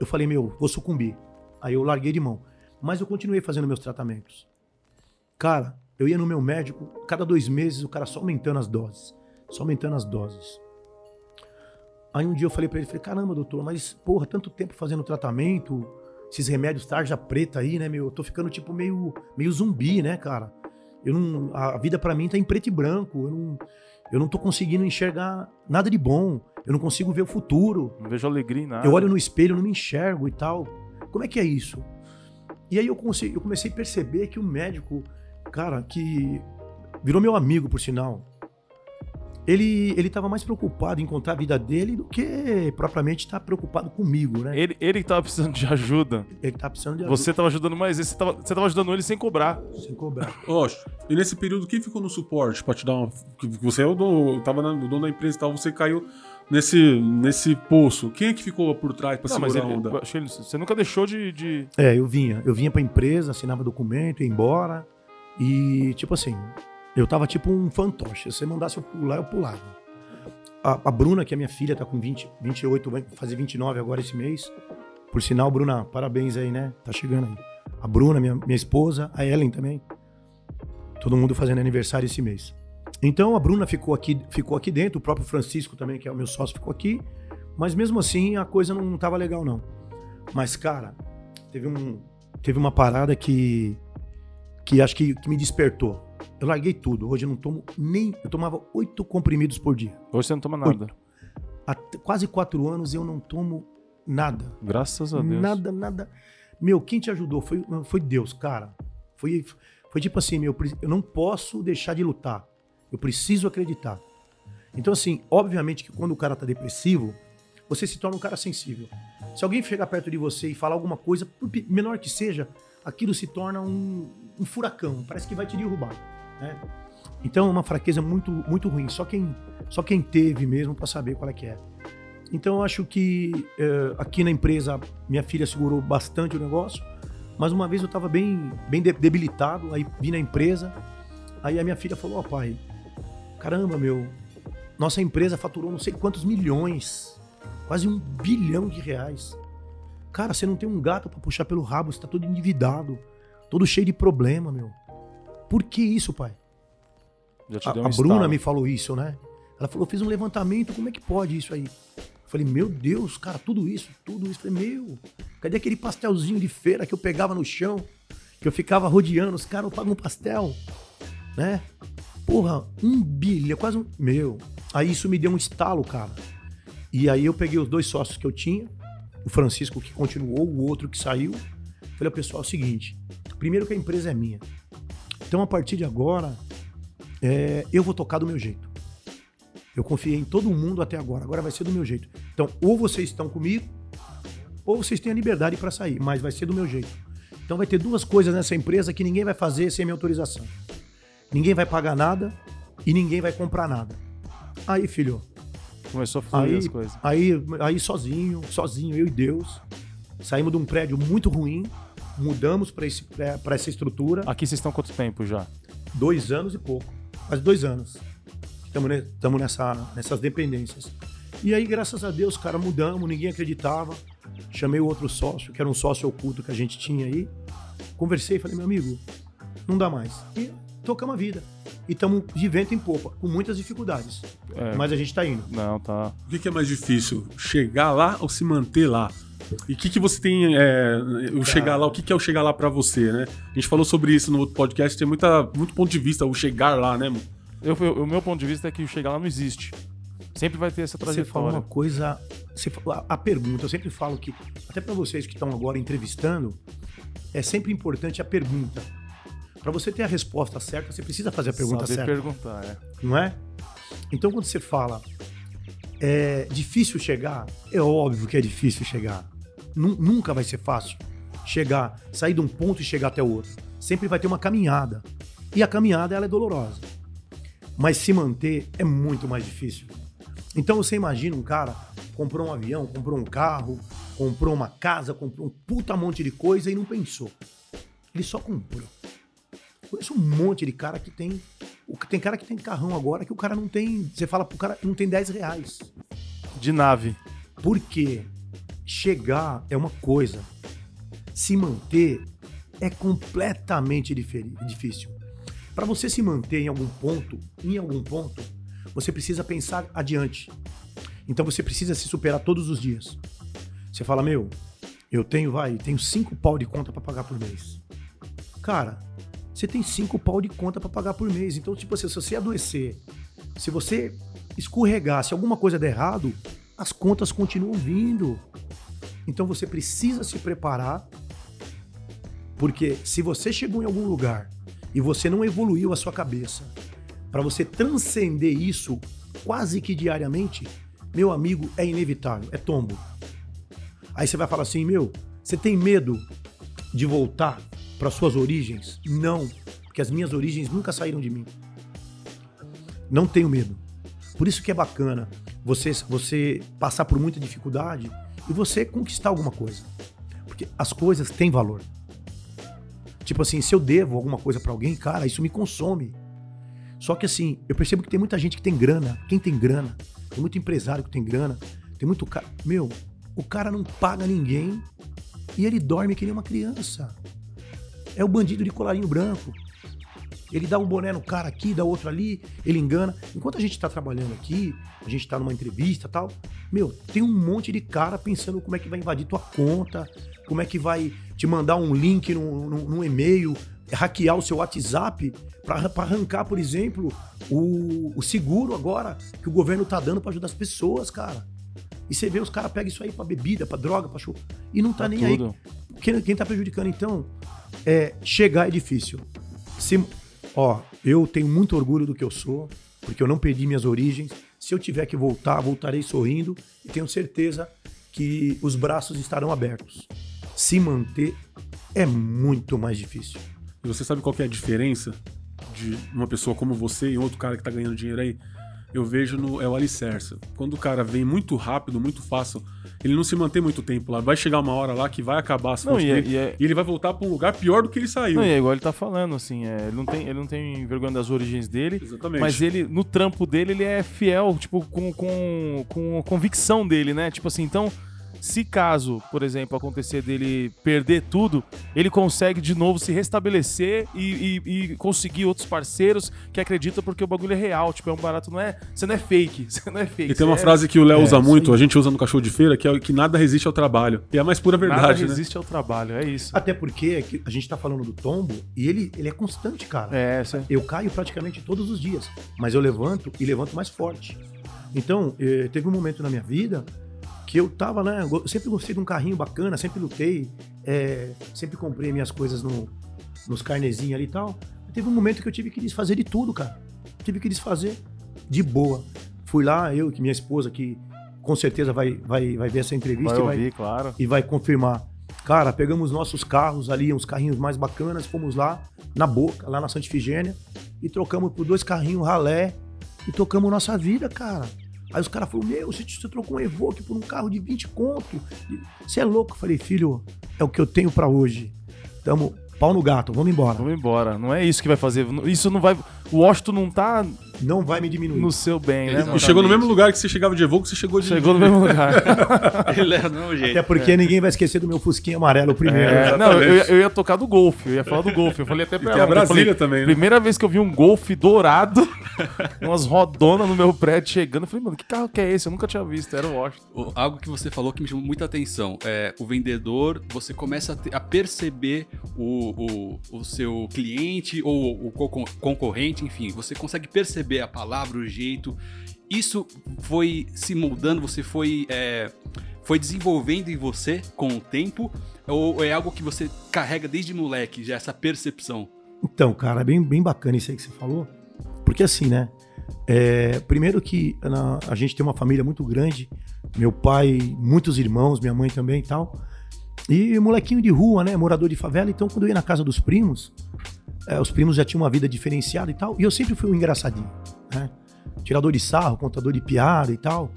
eu falei, meu, vou sucumbir. Aí eu larguei de mão. Mas eu continuei fazendo meus tratamentos. Cara, eu ia no meu médico, cada dois meses o cara só aumentando as doses. Só aumentando as doses. Aí um dia eu falei para ele, falei, caramba, doutor, mas porra, tanto tempo fazendo tratamento, esses remédios tarja preta aí, né, meu? Eu tô ficando tipo meio, meio zumbi, né, cara? Eu não, a vida para mim tá em preto e branco. Eu não, eu não tô conseguindo enxergar nada de bom. Eu não consigo ver o futuro.
Não vejo alegria em nada.
Eu olho no espelho, não me enxergo e tal. Como é que é isso? E aí eu comecei, eu comecei a perceber que o médico, cara, que virou meu amigo, por sinal ele ele estava mais preocupado em encontrar a vida dele do que propriamente estar tá preocupado comigo, né?
Ele ele estava precisando de ajuda.
Ele estava precisando de ajuda.
Você estava ajudando mais ele, você estava você tava ajudando ele sem cobrar.
Sem cobrar.
Oxe, e nesse período quem ficou no suporte para te dar uma você é o dono, tava na, o dono da empresa e tal, você caiu nesse, nesse poço. Quem é que ficou por trás para segurar
ele,
a onda?
Ele, você nunca deixou de, de...
É, eu vinha. Eu vinha pra empresa, assinava documento, ia embora. E, tipo assim, eu tava tipo um fantoche. Se você mandasse eu pular, eu pulava. A, a, Bruna, que é minha filha, tá com 20, 28, vai fazer 29 agora esse mês. Por sinal, Bruna, parabéns aí, né? Tá chegando aí. A Bruna, minha, minha esposa, a Ellen também. Todo mundo fazendo aniversário esse mês. Então a Bruna ficou aqui, ficou aqui dentro, o próprio Francisco também, que é o meu sócio, ficou aqui. Mas mesmo assim a coisa não tava legal, não. Mas, cara, teve, um, teve uma parada que, que acho que, que me despertou. Eu larguei tudo. Hoje eu não tomo nem. Eu tomava oito comprimidos por dia.
Hoje você não toma nada.
Oito. Há quase quatro anos eu não tomo nada.
Graças a Deus.
Nada, nada. Meu, quem te ajudou foi, foi Deus, cara. Foi, foi tipo assim, meu, eu não posso deixar de lutar. Eu preciso acreditar. Então, assim, obviamente que quando o cara tá depressivo, você se torna um cara sensível. Se alguém chegar perto de você e falar alguma coisa, por menor que seja, aquilo se torna um, um furacão. Parece que vai te derrubar. Né? Então é uma fraqueza muito, muito ruim. Só quem, só quem teve mesmo para saber qual é que é. Então eu acho que uh, aqui na empresa minha filha segurou bastante o negócio. Mas uma vez eu estava bem, bem debilitado, aí vim na empresa, aí a minha filha falou: Ó, oh, pai, caramba, meu, nossa empresa faturou não sei quantos milhões, quase um bilhão de reais. Cara, você não tem um gato para puxar pelo rabo, você tá todo endividado, todo cheio de problema, meu. Por que isso, pai?
a, um
a Bruna me falou isso, né? Ela falou, fiz um levantamento, como é que pode isso aí? Eu falei, meu Deus, cara, tudo isso, tudo isso. Eu falei, meu, cadê aquele pastelzinho de feira que eu pegava no chão, que eu ficava rodeando, os caras pagam um pastel, né? Porra, um bilhão, quase um. Meu. Aí isso me deu um estalo, cara. E aí eu peguei os dois sócios que eu tinha, o Francisco que continuou, o outro que saiu. Falei, pessoal, é o seguinte: primeiro que a empresa é minha. Então, a partir de agora, é, eu vou tocar do meu jeito. Eu confiei em todo mundo até agora, agora vai ser do meu jeito. Então, ou vocês estão comigo, ou vocês têm a liberdade para sair, mas vai ser do meu jeito. Então, vai ter duas coisas nessa empresa que ninguém vai fazer sem minha autorização: ninguém vai pagar nada e ninguém vai comprar nada. Aí, filho.
Começou a fazer as coisas.
Aí, aí, sozinho, sozinho, eu e Deus, saímos de um prédio muito ruim mudamos para essa estrutura.
Aqui vocês estão quanto tempo já?
Dois anos e pouco. Quase dois anos. Estamos nessa, nessas dependências. E aí, graças a Deus, cara, mudamos, ninguém acreditava. chamei o outro sócio, que era um sócio oculto que a gente tinha aí, conversei e falei, meu amigo, não dá mais. E tocamos a vida. E estamos de vento em popa, com muitas dificuldades.
É.
Mas a gente tá indo.
Não, tá.
O que é mais difícil? Chegar lá ou se manter lá? E o que, que você tem. É, o chegar lá, o que, que é o chegar lá pra você, né? A gente falou sobre isso no outro podcast, tem muita, muito ponto de vista, o chegar lá, né, mano?
Eu, eu- o meu ponto de vista é que chegar lá não existe. Sempre vai ter essa
Você falou uma
trajetória.
coisa. Você a, a pergunta, eu sempre falo que, até para vocês que estão agora entrevistando, é sempre importante a pergunta. Para você ter a resposta certa, você precisa fazer a pergunta
Saber
certa,
perguntar, é.
não é? Então, quando você fala é difícil chegar, é óbvio que é difícil chegar. Nu- nunca vai ser fácil chegar, sair de um ponto e chegar até o outro. Sempre vai ter uma caminhada. E a caminhada ela é dolorosa. Mas se manter é muito mais difícil. Então você imagina um cara comprou um avião, comprou um carro, comprou uma casa, comprou um puta monte de coisa e não pensou. Ele só comprou. Conheço um monte de cara que tem. o que- Tem cara que tem carrão agora que o cara não tem. Você fala pro cara, não tem 10 reais.
De nave.
Porque chegar é uma coisa, se manter é completamente difícil. Para você se manter em algum ponto, em algum ponto, você precisa pensar adiante. Então você precisa se superar todos os dias. Você fala, meu, eu tenho, vai, tenho cinco pau de conta para pagar por mês. Cara, você tem cinco pau de conta para pagar por mês. Então, tipo assim, se você adoecer, se você escorregar, se alguma coisa der errado, as contas continuam vindo. Então você precisa se preparar, porque se você chegou em algum lugar e você não evoluiu a sua cabeça para você transcender isso quase que diariamente, meu amigo, é inevitável, é tombo. Aí você vai falar assim, meu, você tem medo de voltar para suas origens? Não, porque as minhas origens nunca saíram de mim. Não tenho medo. Por isso que é bacana você, você passar por muita dificuldade e você conquistar alguma coisa. Porque as coisas têm valor. Tipo assim, se eu devo alguma coisa pra alguém, cara, isso me consome. Só que assim, eu percebo que tem muita gente que tem grana. Quem tem grana? Tem muito empresário que tem grana. Tem muito cara. Meu, o cara não paga ninguém e ele dorme que nem uma criança. É o bandido de colarinho branco. Ele dá um boné no cara aqui, dá outro ali, ele engana. Enquanto a gente tá trabalhando aqui, a gente tá numa entrevista e tal, meu, tem um monte de cara pensando como é que vai invadir tua conta, como é que vai te mandar um link num, e-mail, hackear o seu WhatsApp pra arrancar, por exemplo, o, o seguro agora que o governo tá dando pra ajudar as pessoas, cara. E você vê os caras pegam isso aí pra bebida, pra droga, pra show. E não tá
Pra
nem aí.
tudo.
Quem, quem tá prejudicando, então, é chegar é difícil. Se, ó, eu tenho muito orgulho do que eu sou, porque eu não perdi minhas origens. Se eu tiver que voltar, voltarei sorrindo e tenho certeza que os braços estarão abertos. Se manter é muito mais difícil.
E você sabe qual é a diferença de uma pessoa como você e outro cara que tá ganhando dinheiro aí? Eu vejo no é o alicerce. Quando o cara vem muito rápido, muito fácil, ele não se mantém muito tempo lá. Vai chegar uma hora lá que vai acabar as
Não, e é-
dele,
e é-
e ele vai voltar pra um lugar pior do que ele saiu.
Não, e é igual ele tá falando, assim, é, ele, não tem, ele não tem vergonha das origens dele,
Exatamente.
mas ele, no trampo dele, ele é fiel, tipo, com, com, com a convicção dele, né? Tipo assim, então, se caso, por exemplo, acontecer dele perder tudo, ele consegue de novo se restabelecer e, e- e conseguir outros parceiros que acreditam porque o bagulho é real, tipo, é um barato, não é, você não é fake, você não é fake.
E tem uma
é-
frase que o Léo
É,
usa muito, a gente usa no cachorro de feira, que é que nada resiste ao trabalho. E é a mais pura
Nada
verdade, né?
resiste ao trabalho, é isso.
Até porque é a gente tá falando do tombo e ele, ele é constante, cara.
É, isso é-
Eu caio praticamente todos os dias, mas eu levanto e levanto mais forte. Então, eh, teve um momento na minha vida que eu tava, né? Eu sempre gostei de um carrinho bacana, sempre lutei, eh, sempre comprei minhas coisas no- nos carnezinhos ali e tal. Teve um momento que eu tive que desfazer de tudo, cara. Tive que desfazer de boa. Fui lá, eu que minha esposa, que com certeza vai, vai, vai ver essa entrevista
vai
e vai,
ouvir, claro.
e vai confirmar. Cara, pegamos nossos carros ali, uns carrinhos mais bacanas, fomos lá na boca, lá na Santa Ifigênia, e trocamos por dois carrinhos ralé e tocamos nossa vida, cara. Aí os caras falaram: Meu, você, você trocou um Evoque por um carro de 20 conto. Você é louco? Eu falei: Filho, é o que eu tenho pra hoje. Tamo pau no gato, vamos embora.
Vamos embora. Não é isso que vai fazer. Isso não vai. O Washington não tá
não vai me diminuir.
No seu bem, né,
Exato.
mano?
E chegou no mesmo lugar que você chegava de Evoque, você chegou de.
Chegou no mesmo lugar.
Ele é do mesmo jeito.
Até porque ninguém vai esquecer do meu fusquinha amarelo primeiro.
É, não, eu, ia- eu ia tocar do golfe, eu ia falar do golfe. Eu falei até pra ela, eu
Brasília
falei,
também, né?
Primeira vez que eu vi um golfe dourado, umas rodonas no meu prédio chegando, eu falei, mano, que carro que é esse? Eu nunca tinha visto, era o Washington.
O- Algo que você falou que me chamou muita atenção é o vendedor, você começa a, ter- a perceber o, o, o seu cliente ou o co- concorrente, enfim, você consegue perceber a palavra, o jeito. Isso foi se moldando, você foi, é, foi desenvolvendo em você com o tempo, ou é algo que você carrega desde moleque, já essa percepção?
Então, cara, é bem, bem bacana isso aí que você falou. Porque assim, né? é, primeiro que na- a gente tem uma família muito grande. Meu pai, muitos irmãos, minha mãe também e tal. E molequinho de rua, né? Morador de favela. Então, quando eu ia na casa dos primos, é, os primos já tinham uma vida diferenciada e tal. E eu sempre fui um engraçadinho, né? Tirador de sarro, contador de piada e tal.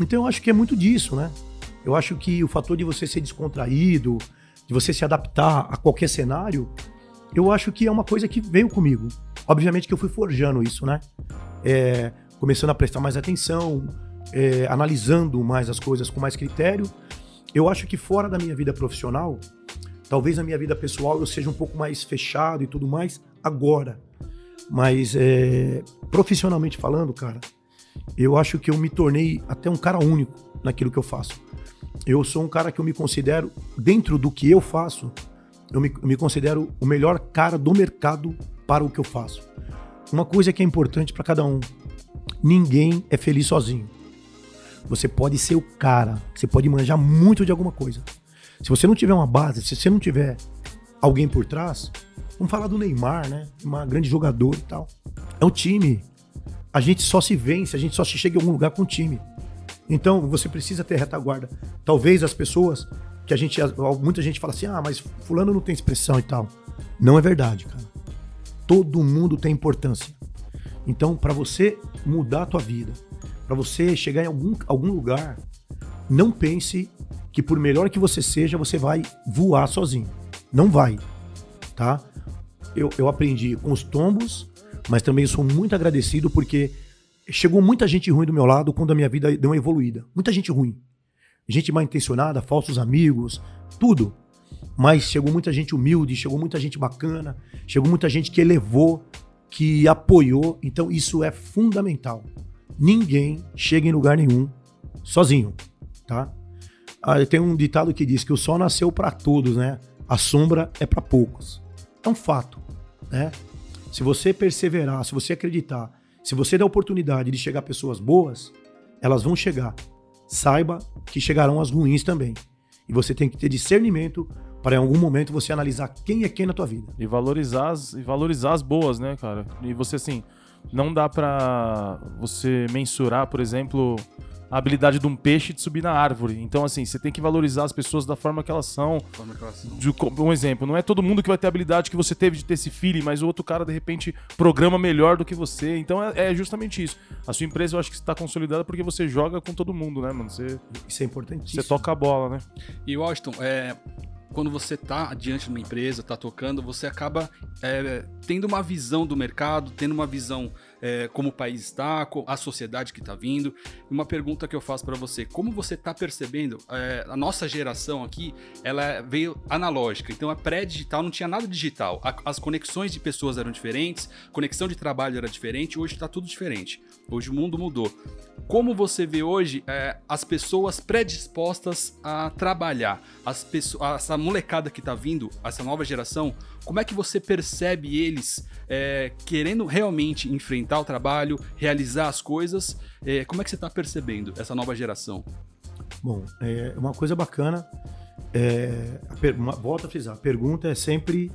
Então, eu acho que é muito disso, né? Eu acho que o fator de você ser descontraído, de você se adaptar a qualquer cenário, eu acho que é uma coisa que veio comigo. Obviamente que eu fui forjando isso, né? É, começando a prestar mais atenção, é, analisando mais as coisas com mais critério. Eu acho que fora da minha vida profissional, talvez na minha vida pessoal eu seja um pouco mais fechado e tudo mais agora. Mas é, profissionalmente falando, cara, eu acho que eu me tornei até um cara único naquilo que eu faço. Eu sou um cara que eu me considero, dentro do que eu faço, eu me, eu me considero o melhor cara do mercado para o que eu faço. Uma coisa que é importante para cada um: ninguém é feliz sozinho. Você pode ser o cara, você pode manjar muito de alguma coisa. Se você não tiver uma base, se você não tiver alguém por trás, vamos falar do Neymar, né? Uma grande jogador e tal. É o time. A gente só se vence, a gente só se chega em algum lugar com o time. Então, você precisa ter retaguarda. Talvez as pessoas que a gente muita gente fala assim: "Ah, mas fulano não tem expressão e tal". Não é verdade, cara. Todo mundo tem importância. Então, para você mudar a tua vida, para você chegar em algum, algum lugar, não pense que por melhor que você seja, você vai voar sozinho. Não vai, tá? Eu, eu aprendi com os tombos, mas também sou muito agradecido porque chegou muita gente ruim do meu lado quando a minha vida deu uma evoluída. Muita gente ruim. Gente mal intencionada, falsos amigos, tudo. Mas chegou muita gente humilde, chegou muita gente bacana, chegou muita gente que elevou, que apoiou. Então isso é fundamental. Ninguém chega em lugar nenhum sozinho, tá? Ah, tem um ditado que diz que o sol nasceu para todos, né? A sombra é para poucos. É um fato, né? Se você perseverar, se você acreditar, se você der oportunidade de chegar pessoas boas, elas vão chegar. Saiba que chegarão as ruins também. E você tem que ter discernimento para em algum momento você analisar quem é quem na tua vida.
E valorizar as, e valorizar as boas, né, cara? E você, assim, não dá pra você mensurar, por exemplo, a habilidade de um peixe de subir na árvore. Então, assim, você tem que valorizar as pessoas da forma que elas são. De co- um exemplo, não é todo mundo que vai ter a habilidade que você teve de ter esse feeling, mas o outro cara, de repente, programa melhor do que você. Então, é, é justamente isso. A sua empresa, eu acho que está consolidada porque você joga com todo mundo, né, mano? Você,
Isso é importantíssimo.
você toca a bola, né?
E Washington, é, quando você tá diante de uma empresa, tá tocando, você acaba é, tendo uma visão do mercado, tendo uma visão é, como o país está, a sociedade que está vindo. Uma pergunta que eu faço para você: como você está percebendo? é, a nossa geração aqui, ela veio analógica, então a pré-digital não tinha nada digital. A- as conexões de pessoas eram diferentes, conexão de trabalho era diferente. Hoje está tudo diferente. Hoje o mundo mudou. Como você vê hoje é, as pessoas predispostas a trabalhar, as pessoas, essa molecada que tá vindo, essa nova geração, como é que você percebe eles é, querendo realmente enfrentar o trabalho, realizar as coisas? É, como é que você tá percebendo essa nova geração?
Bom, é uma coisa bacana. É, uma- volto a frisar, a pergunta é sempre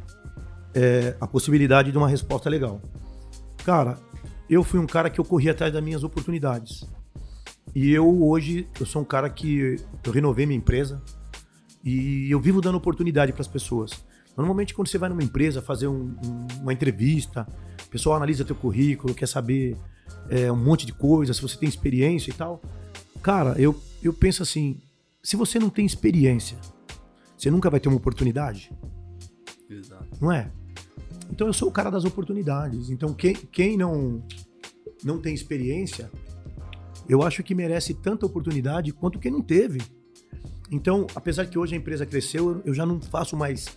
é, a possibilidade de uma resposta legal. Cara, eu fui um cara que eu corri atrás das minhas oportunidades. E eu hoje, eu sou um cara que eu renovei minha empresa e eu vivo dando oportunidade para as pessoas. Normalmente quando você vai numa empresa fazer um- um- uma entrevista, o pessoal analisa teu currículo, quer saber é, um monte de coisa, se você tem experiência e tal. Cara, eu, eu penso assim, se você não tem experiência, você nunca vai ter uma oportunidade,
Exato.
não é? Então eu sou o cara das oportunidades. Então quem, quem não não tem experiência, eu acho que merece tanta oportunidade quanto quem não teve. Então, apesar que hoje a empresa cresceu, eu já não faço mais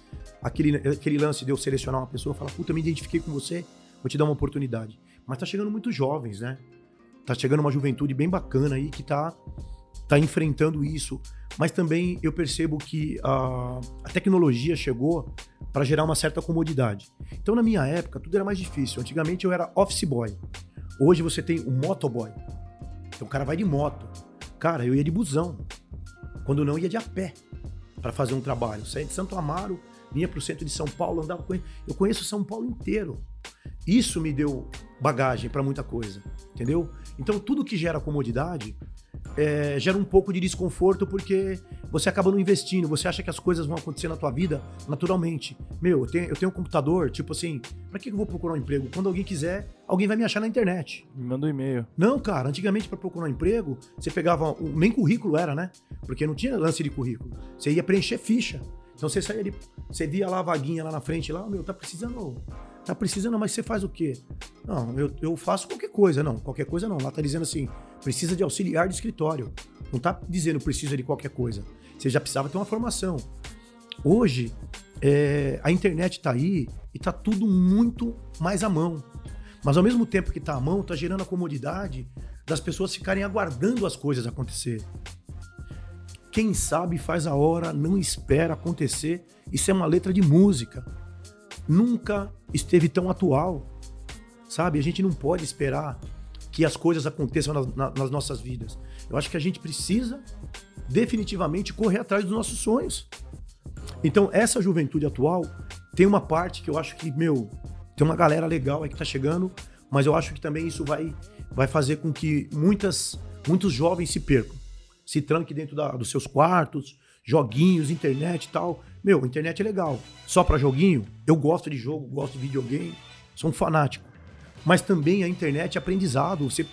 aquele, aquele lance de eu selecionar uma pessoa e falar, puta, me identifiquei com você, vou te dar uma oportunidade. Mas tá chegando muitos jovens, né? Tá chegando uma juventude bem bacana aí que tá, tá enfrentando isso. Mas também eu percebo que a, a tecnologia chegou para gerar uma certa comodidade. Então, na minha época, tudo era mais difícil. Antigamente eu era office boy. Hoje você tem o motoboy. Então o cara vai de moto. Cara, eu ia de busão. Quando não, ia de a pé para fazer um trabalho. Saía de Santo Amaro, vinha para o centro de São Paulo, andava com ele. Eu conheço São Paulo inteiro. Isso me deu bagagem para muita coisa, entendeu? Então tudo que gera comodidade é, gera um pouco de desconforto porque você acaba não investindo, você acha que as coisas vão acontecer na tua vida naturalmente. Meu, eu tenho, eu tenho um computador, tipo assim, pra que eu vou procurar um emprego? Quando alguém quiser, alguém vai me achar na internet.
Me manda um e-mail.
Não, cara, antigamente para procurar um emprego, você pegava, um, nem currículo era, né? Porque não tinha lance de currículo. Você ia preencher ficha. Então você saía de, você via lá a vaguinha lá na frente, lá, meu, tá precisando Tá precisando, mas você faz o quê? Não, eu, eu faço qualquer coisa. Não, qualquer coisa não. Lá tá dizendo assim, precisa de auxiliar de escritório. Não tá dizendo precisa de qualquer coisa. Você já precisava ter uma formação. Hoje, é, a internet tá aí e tá tudo muito mais à mão. Mas ao mesmo tempo que tá à mão, tá gerando a comodidade das pessoas ficarem aguardando as coisas acontecer. Quem sabe faz a hora, não espera acontecer. Isso é uma letra de música nunca esteve tão atual. Sabe? A gente não pode esperar que as coisas aconteçam nas, nas nossas vidas. Eu acho que a gente precisa definitivamente correr atrás dos nossos sonhos. Então, essa juventude atual tem uma parte que eu acho que, meu, tem uma galera legal aí que tá chegando, mas eu acho que também isso vai, vai fazer com que muitas, muitos jovens se percam. Se tranquem dentro da, dos seus quartos, joguinhos, internet e tal. Meu, internet é legal. Só para joguinho, eu gosto de jogo, gosto de videogame, sou um fanático. Mas também a internet é aprendizado. Você,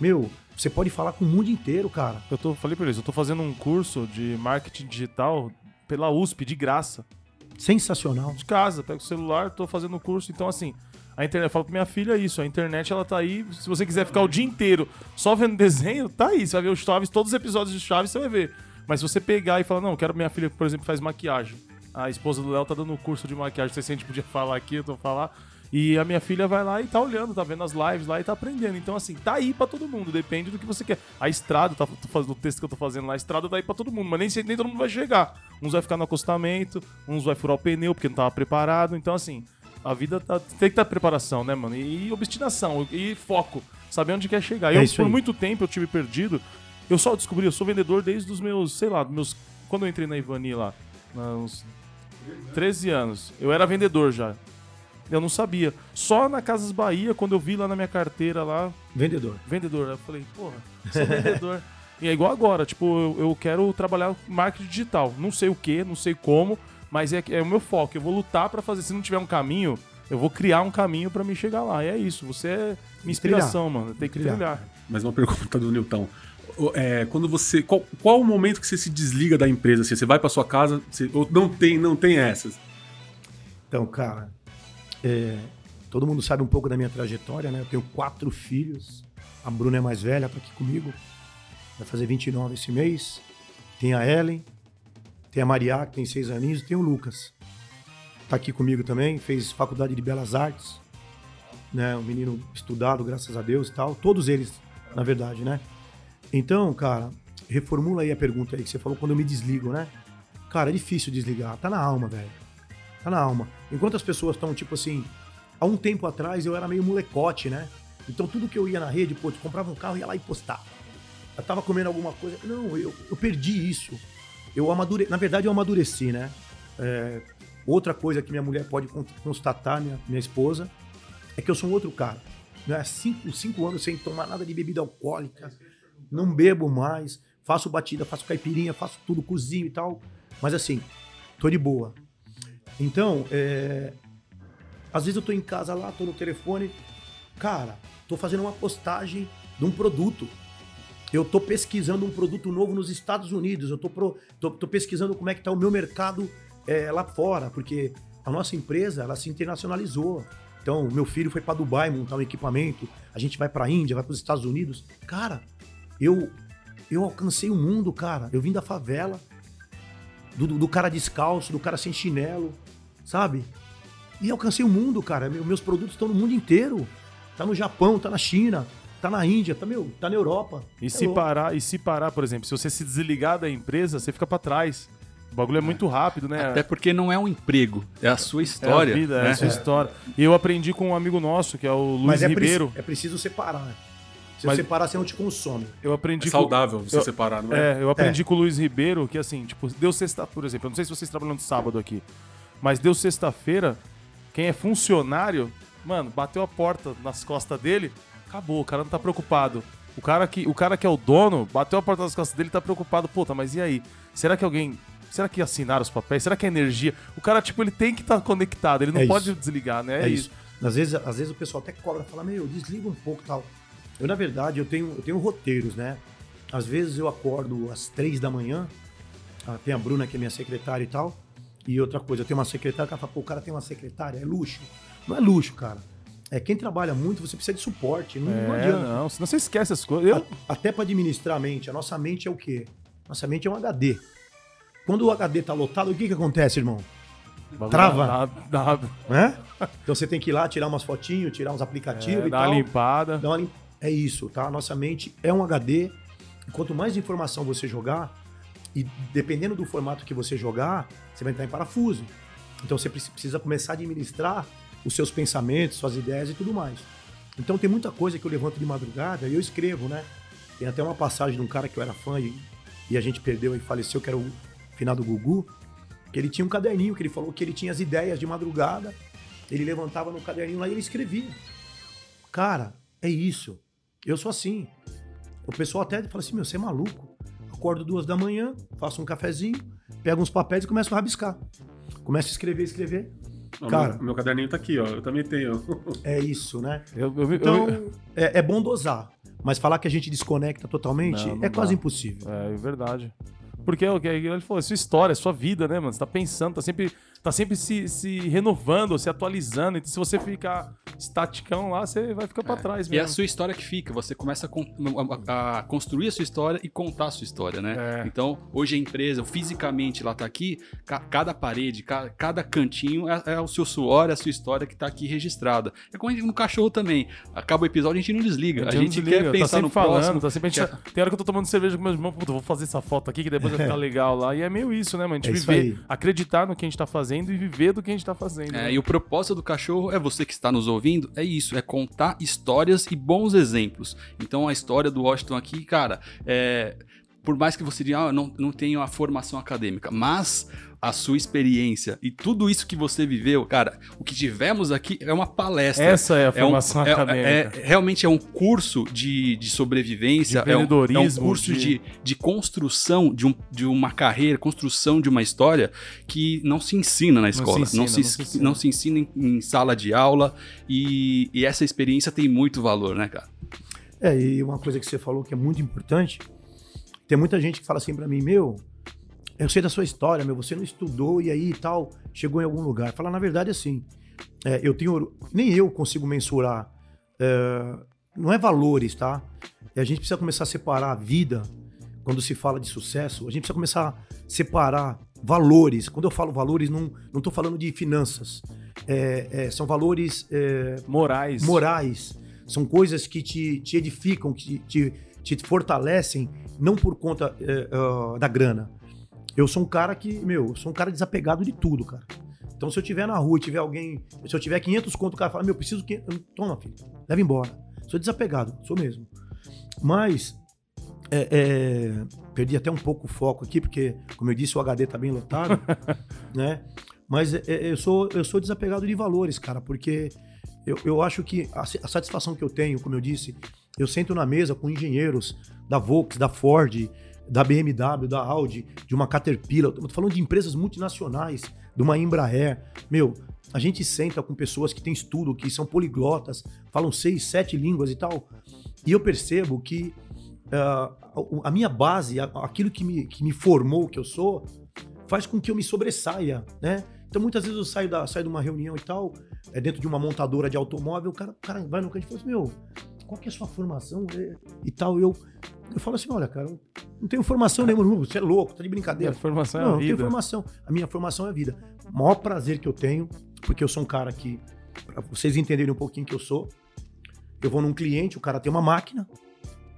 meu, você pode falar com o mundo inteiro, cara.
Eu tô, falei pra eles, eu tô fazendo um curso de marketing digital pela USP, de graça.
Sensacional.
De casa, pego o celular, tô fazendo o curso. Então, assim, a internet, eu falo pra minha filha isso, a internet ela tá aí. Se você quiser ficar o dia inteiro só vendo desenho, tá aí. Você vai ver os Chaves, todos os episódios de Chaves, você vai ver. Mas se você pegar e falar, não, quero minha filha, por exemplo, faz maquiagem a esposa do Léo tá dando um curso de maquiagem, não sei se a gente podia falar aqui, eu tô falar. E a minha filha vai lá e tá olhando, tá vendo as lives lá e tá aprendendo. Então, assim, tá aí pra todo mundo, depende do que você quer. A estrada, tá, fazendo o texto que eu tô fazendo lá, a estrada tá aí pra todo mundo, mas nem, nem todo mundo vai chegar. Uns vai ficar no acostamento, uns vai furar o pneu porque não tava preparado. Então, assim, a vida tá, tem que ter preparação, né, mano? E, e obstinação, e foco, saber onde quer chegar. É eu, por aí. muito tempo, eu tive perdido. Eu só descobri, eu sou vendedor desde os meus, sei lá, meus. Quando eu entrei na Ivani lá, uns 13 anos. Eu era vendedor já. Eu não sabia. Só na Casas Bahia, quando eu vi lá na minha carteira lá.
Vendedor.
Vendedor. Eu falei, porra, sou vendedor. e é igual agora, tipo, eu, eu quero trabalhar marketing digital. Não sei o que, não sei como, mas é, é o meu foco. Eu vou lutar para fazer. Se não tiver um caminho, eu vou criar um caminho para me chegar lá. E é isso. Você é minha inspiração, trilhar. mano. Tem que trilhar. trilhar.
Mais uma pergunta do Newton é, quando você. Qual, qual o momento que você se desliga da empresa? Assim, você vai para sua casa, você, ou não tem, não tem essas?
Então, cara, é, todo mundo sabe um pouco da minha trajetória, né? Eu tenho quatro filhos. A Bruna é mais velha, tá aqui comigo. Vai fazer 29 esse mês. Tem a Ellen, tem a Maria, que tem seis aninhos, e tem o Lucas. Tá aqui comigo também, fez faculdade de Belas Artes. Né, um menino estudado, graças a Deus e tal. Todos eles, na verdade, né? Então, cara, reformula aí a pergunta aí que você falou quando eu me desligo, né? Cara, é difícil desligar. Tá na alma, velho. Tá na alma. Enquanto as pessoas estão, tipo assim, há um tempo atrás eu era meio molecote, né? Então tudo que eu ia na rede, pô, eu comprava um carro e ia lá e postava. Eu tava comendo alguma coisa. Não, eu, eu perdi isso. Eu amadure... Na verdade, eu amadureci, né? É... Outra coisa que minha mulher pode constatar, minha, minha esposa, é que eu sou um outro cara. Né? Cinco, cinco anos sem tomar nada de bebida alcoólica não bebo mais, faço batida, faço caipirinha, faço tudo, cozinho e tal. Mas assim, tô de boa. Então, é... às vezes eu tô em casa lá, tô no telefone, cara, tô fazendo uma postagem de um produto. Eu tô pesquisando um produto novo nos Estados Unidos, eu tô, pro... tô, tô pesquisando como é que tá o meu mercado é, lá fora, porque a nossa empresa, ela se internacionalizou. Então, meu filho foi para Dubai montar um equipamento, a gente vai para Índia, vai para os Estados Unidos. Cara, eu eu alcancei o mundo, cara. Eu vim da favela, do, do cara descalço, do cara sem chinelo, sabe? E alcancei o mundo, cara. Meus produtos estão no mundo inteiro. Tá no Japão, tá na China, tá na Índia, tá, meu, tá na Europa.
E
É
se
louco.
parar, e se parar, por exemplo, se você se desligar da empresa, você fica pra trás. O bagulho é, muito rápido, né?
Até porque não é um emprego, é a sua
É
história.
a vida, é
né?
a sua história. E eu aprendi com um amigo nosso, que é o Luiz
Mas é,
Ribeiro.
preci- é preciso separar. Se
Mas-
você separar, você não te consome.
Eu aprendi
É
com-
saudável você
eu-
separar, não é?
É, eu aprendi com o Luiz Ribeiro que assim, tipo, deu sexta, por exemplo, eu não sei se vocês trabalham no sábado aqui, mas deu sexta-feira, quem é funcionário, mano, bateu a porta nas costas dele, acabou, o cara não tá preocupado. O cara que, o cara que é o dono, bateu a porta nas costas dele, tá preocupado, puta, mas e aí? Será que alguém, será que assinaram os papéis? Será que a energia? O cara tipo, ele tem que estar conectado, ele não
É
pode
isso.
desligar, né?
É, isso. Às vezes, às vezes o pessoal até cobra, fala, meu, desliga um pouco e tal. Eu, na verdade, eu tenho, eu tenho roteiros, né? Às vezes eu acordo às três da manhã, ah, tem a Bruna, que é minha secretária e tal, e outra coisa, eu tenho uma secretária que ela fala, pô, o cara tem uma secretária, é luxo. Não é luxo, cara. É, quem trabalha muito, você precisa de suporte, não, não
É,
adianta.
não, senão você esquece as coisas. Eu,
A- Até para administrar a mente. A nossa mente é o quê? Nossa mente é um HD. Quando o HD tá lotado, o que que acontece, irmão? Trava.
Dá, dá,
Né? Então você tem que ir lá tirar umas fotinhos, tirar uns aplicativos
é,
e
dá
tal.
uma limpada.
Dá uma lim- É isso, tá? A nossa mente é um HD. E quanto mais informação você jogar, e dependendo do formato que você jogar, você vai entrar em parafuso. Então você preci- precisa começar a administrar os seus pensamentos, suas ideias e tudo mais. Então tem muita coisa que eu levanto de madrugada e eu escrevo, né? Tem até uma passagem de um cara que eu era fã e, e a gente perdeu e faleceu, que era o final do Gugu, que ele tinha um caderninho que ele falou que ele tinha as ideias de madrugada, ele levantava no caderninho lá e ele escrevia. Cara, é isso. Eu sou assim. O pessoal até fala assim: meu, você é maluco. Acordo duas da manhã, faço um cafezinho, pego uns papéis e começo a rabiscar. Começo a escrever, escrever.
Ó,
Cara.
meu, meu caderninho tá aqui, ó. Eu também tenho.
É isso, né?
Eu, eu, eu-
Então, é, é bom dosar. Mas falar que a gente desconecta totalmente
Não, não
é quase
dá.
impossível.
É, é verdade. Porque é o que ele falou, é sua história, é sua vida, né, mano? Você tá pensando, tá sempre, tá sempre se, se renovando, se atualizando. Então, se você ficar estaticão lá, você vai ficar pra trás
E é a
mesmo.
sua história que fica. Você começa a, con- a- a construir a sua história e contar a sua história, né?
É.
Então, hoje a empresa, fisicamente, ela tá aqui, ca- cada parede, ca- cada cantinho é, é o seu suor, é a sua história que tá aqui registrada. É como a gente no cachorro também. Acaba o episódio, a gente não desliga. A gente,
não desliga,
quer
tá
pensar
sempre
no
falando,
próximo.
tá sempre, a gente
quer-
tá- Tem hora que eu tô tomando cerveja com meus irmãos, puta, vou fazer essa foto aqui que depois vai ficar legal lá. E é meio isso, né, mano? A gente
É
viver, acreditar no que a gente tá fazendo e viver do que a gente tá fazendo.
É,
né?
e o propósito do cachorro é você que está nos ouvindo, é isso, é contar histórias e bons exemplos. Então a história do Washington aqui, cara, é, por mais que você diga, ah, não, não tenho a formação acadêmica, mas a sua experiência e tudo isso que você viveu, cara, o que tivemos aqui é uma palestra.
Essa é a
É um-
formação
é-
acadêmica.
é- realmente é um curso de, de sobrevivência,
De
é um- é um, curso
de-
de, de construção de, um, de uma carreira, construção de uma história que não se ensina na escola,
se
não
ensina,
se,
não se ensina.
não se ensina em, em sala de aula e, e essa experiência tem muito valor, né, cara?
É, e uma coisa que você falou que é muito importante, tem muita gente que fala assim pra mim, meu, eu sei da sua história, meu, você não estudou e aí tal, chegou em algum lugar. Falar, na verdade, assim, é, eu tenho, nem eu consigo mensurar, é, não é valores, tá? E a gente precisa começar a separar a vida, quando se fala de sucesso, a gente precisa começar a separar valores. Quando eu falo valores, não, não tô falando de finanças, É, é, são valores... é,
Morais.
morais, são coisas que te, te edificam, que te, te fortalecem, não por conta é, da grana. Eu sou um cara que, meu, eu sou um cara desapegado de tudo, cara. Então, se eu tiver na rua e tiver alguém, se eu tiver 500 conto, o cara fala, meu, preciso que. Toma, filho, leva embora. Sou desapegado, sou mesmo. Mas, é, é, perdi até um pouco o foco aqui, porque, como eu disse, o HD tá bem lotado, né? Mas é, é, eu, sou, eu sou desapegado de valores, cara, porque eu, eu acho que a, a satisfação que eu tenho, como eu disse, eu sento na mesa com engenheiros da Volks, da Ford, da BMW, da Audi, de uma Caterpillar, tô falando de empresas multinacionais, de uma Embraer. Meu, a gente senta com pessoas que têm estudo, que são poliglotas, falam seis, sete línguas e tal, e eu percebo que ah, a- minha base, aquilo que me, que me formou que eu sou, faz com que eu me sobressaia, né? Então, muitas vezes eu saio, da, saio de uma reunião e tal, é dentro de uma montadora de automóvel, o cara, o cara vai no canto e fala assim, meu, qual que é a sua formação e tal? Eu, eu falo assim, olha, cara, eu não tenho formação nenhuma, você é louco, tá de brincadeira.
a formação é
Não,
a
eu tenho
vida.
formação. A minha formação é a vida. O maior prazer que eu tenho, porque eu sou um cara que, pra vocês entenderem um pouquinho que eu sou, eu vou num cliente, o cara tem uma máquina,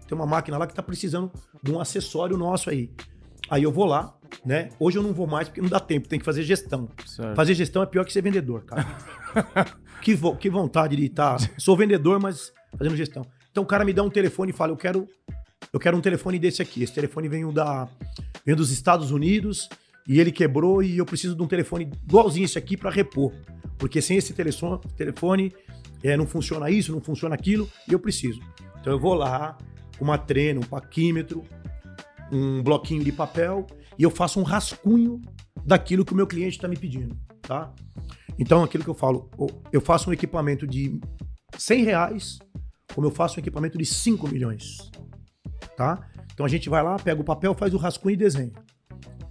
tem uma máquina lá que tá precisando de um acessório nosso aí. Aí eu vou lá, né? Hoje eu não vou mais porque não dá tempo, tem que fazer gestão.
Certo.
Fazer gestão é pior que ser vendedor, cara. que, vo- que vontade de estar. Sou vendedor, mas fazendo gestão. Então o cara me dá um telefone e fala: Eu quero, eu quero um telefone desse aqui. Esse telefone vem da, vem dos Estados Unidos e ele quebrou e eu preciso de um telefone igualzinho esse aqui para repor. Porque sem esse telefone, é, não funciona isso, não funciona aquilo e eu preciso. Então eu vou lá, uma trena, um paquímetro, um bloquinho de papel e eu faço um rascunho daquilo que o meu cliente está me pedindo, tá? Então, aquilo que eu falo, eu faço um equipamento de 100 reais, como eu faço um equipamento de 5 milhões, tá? Então, a gente vai lá, pega o papel, faz o rascunho e desenha.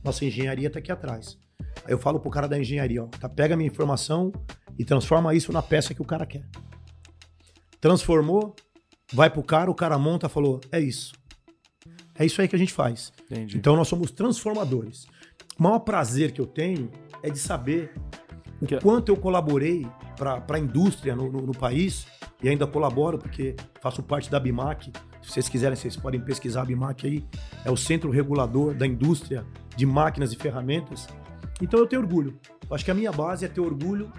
Nossa engenharia tá aqui atrás. Aí eu falo pro cara da engenharia, ó, tá, pega a minha informação e transforma isso na peça que o cara quer. Transformou, vai pro cara, o cara monta, falou, é isso. É isso aí que a gente faz.
Entendi.
Então nós somos transformadores. O maior prazer que eu tenho é de saber o
Que-
quanto eu colaborei a indústria no, no- no país e ainda colaboro porque faço parte da BIMAC. Se vocês quiserem, vocês podem pesquisar a BIMAC aí. É o centro regulador da indústria de máquinas e ferramentas. Então eu tenho orgulho. Eu acho que a minha base é ter orgulho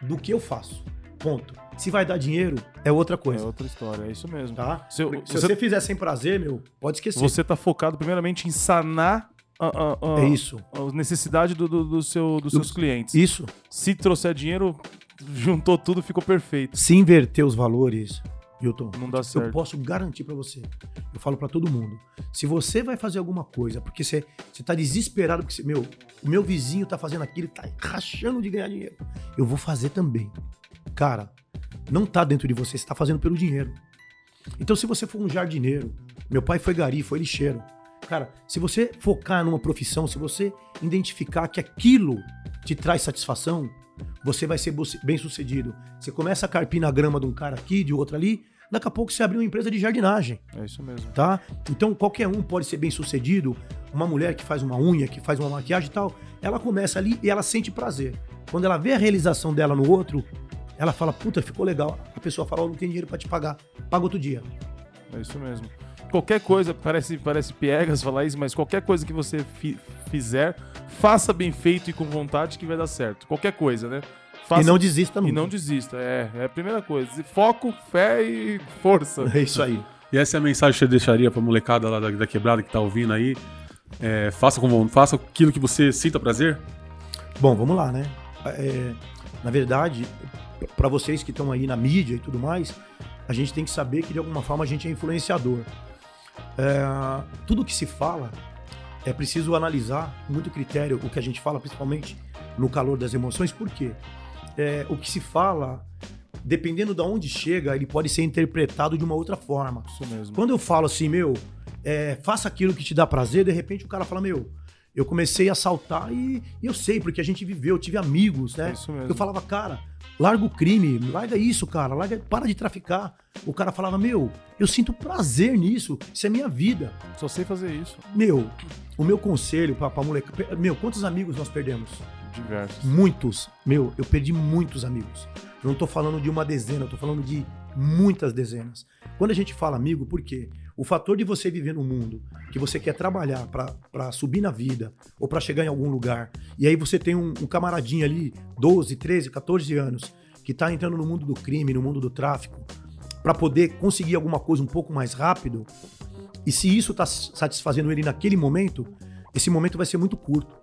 do que eu faço. Ponto. Se vai dar dinheiro, é outra
É
coisa.
outra história, é isso mesmo.
Tá?
Se eu-
Se
você-
você fizer sem prazer, meu, pode esquecer.
Você tá focado primeiramente em sanar a, a- a-
É isso.
a necessidade do, do, do seu, dos seus clientes.
Isso.
Se trouxer dinheiro, juntou tudo, ficou perfeito.
Se inverter os valores, Hilton,
Não dá
eu
certo.
posso garantir pra você. Eu falo pra todo mundo. Se você vai fazer alguma coisa, porque você, você tá desesperado, porque você, meu, o meu vizinho tá fazendo aquilo, tá rachando de ganhar dinheiro. Eu vou fazer também. Cara, não tá dentro de você, você tá fazendo pelo dinheiro. Então, se você for um jardineiro, meu pai foi gari, foi lixeiro. Cara, se você focar numa profissão, se você identificar que aquilo te traz satisfação, você vai ser bem sucedido. Você começa a carpir na grama de um cara aqui, de outro ali, daqui a pouco você abre uma empresa de jardinagem,
É isso mesmo.
tá? Então qualquer um pode ser bem sucedido. Uma mulher que faz uma unha, que faz uma maquiagem e tal, ela começa ali e ela sente prazer. Quando ela vê a realização dela no outro, ela fala, puta, ficou legal. A pessoa fala, ó, não tem dinheiro pra te pagar, paga outro dia.
É isso mesmo. Qualquer coisa, parece, parece piegas falar isso, mas qualquer coisa que você fi- fizer, faça bem feito e com vontade que vai dar certo. Qualquer coisa, né? Faça-
E não desista nunca.
E não desista, é, é a primeira coisa. Foco, fé e força.
É isso aí.
E essa é a mensagem que você deixaria pra molecada lá da, da quebrada que tá ouvindo aí. É, faça, com, faça aquilo que você sinta prazer.
Bom, vamos lá, né? É, na verdade, para vocês que estão aí na mídia e tudo mais, a gente tem que saber que de alguma forma a gente é influenciador. É, tudo que se fala é preciso analisar com muito critério o que a gente fala, principalmente no calor das emoções, por quê? É, o que se fala, dependendo de onde chega, ele pode ser interpretado de uma outra forma.
Isso mesmo.
Quando eu falo assim, meu, é, faça aquilo que te dá prazer, de repente o cara fala, meu, eu comecei a saltar e, e eu sei, porque a gente viveu, eu tive amigos, né?
É isso mesmo.
Eu falava, cara, larga o crime, larga isso, cara, larga, para de traficar. O cara falava, meu, eu sinto prazer nisso, isso é minha vida.
Só sei fazer isso.
Meu, o meu conselho pra, pra moleque. Meu, quantos amigos nós perdemos?
Diversos.
Muitos. Meu, eu perdi muitos amigos. Eu não tô falando de uma dezena, eu tô falando de muitas dezenas. Quando a gente fala amigo, por quê? O fator de você viver no mundo, que você quer trabalhar para subir na vida ou para chegar em algum lugar, e aí você tem um, um camaradinho ali, 12, 13, 14 anos, que tá entrando no mundo do crime, no mundo do tráfico, para poder conseguir alguma coisa um pouco mais rápido, e se isso tá satisfazendo ele naquele momento, esse momento vai ser muito curto,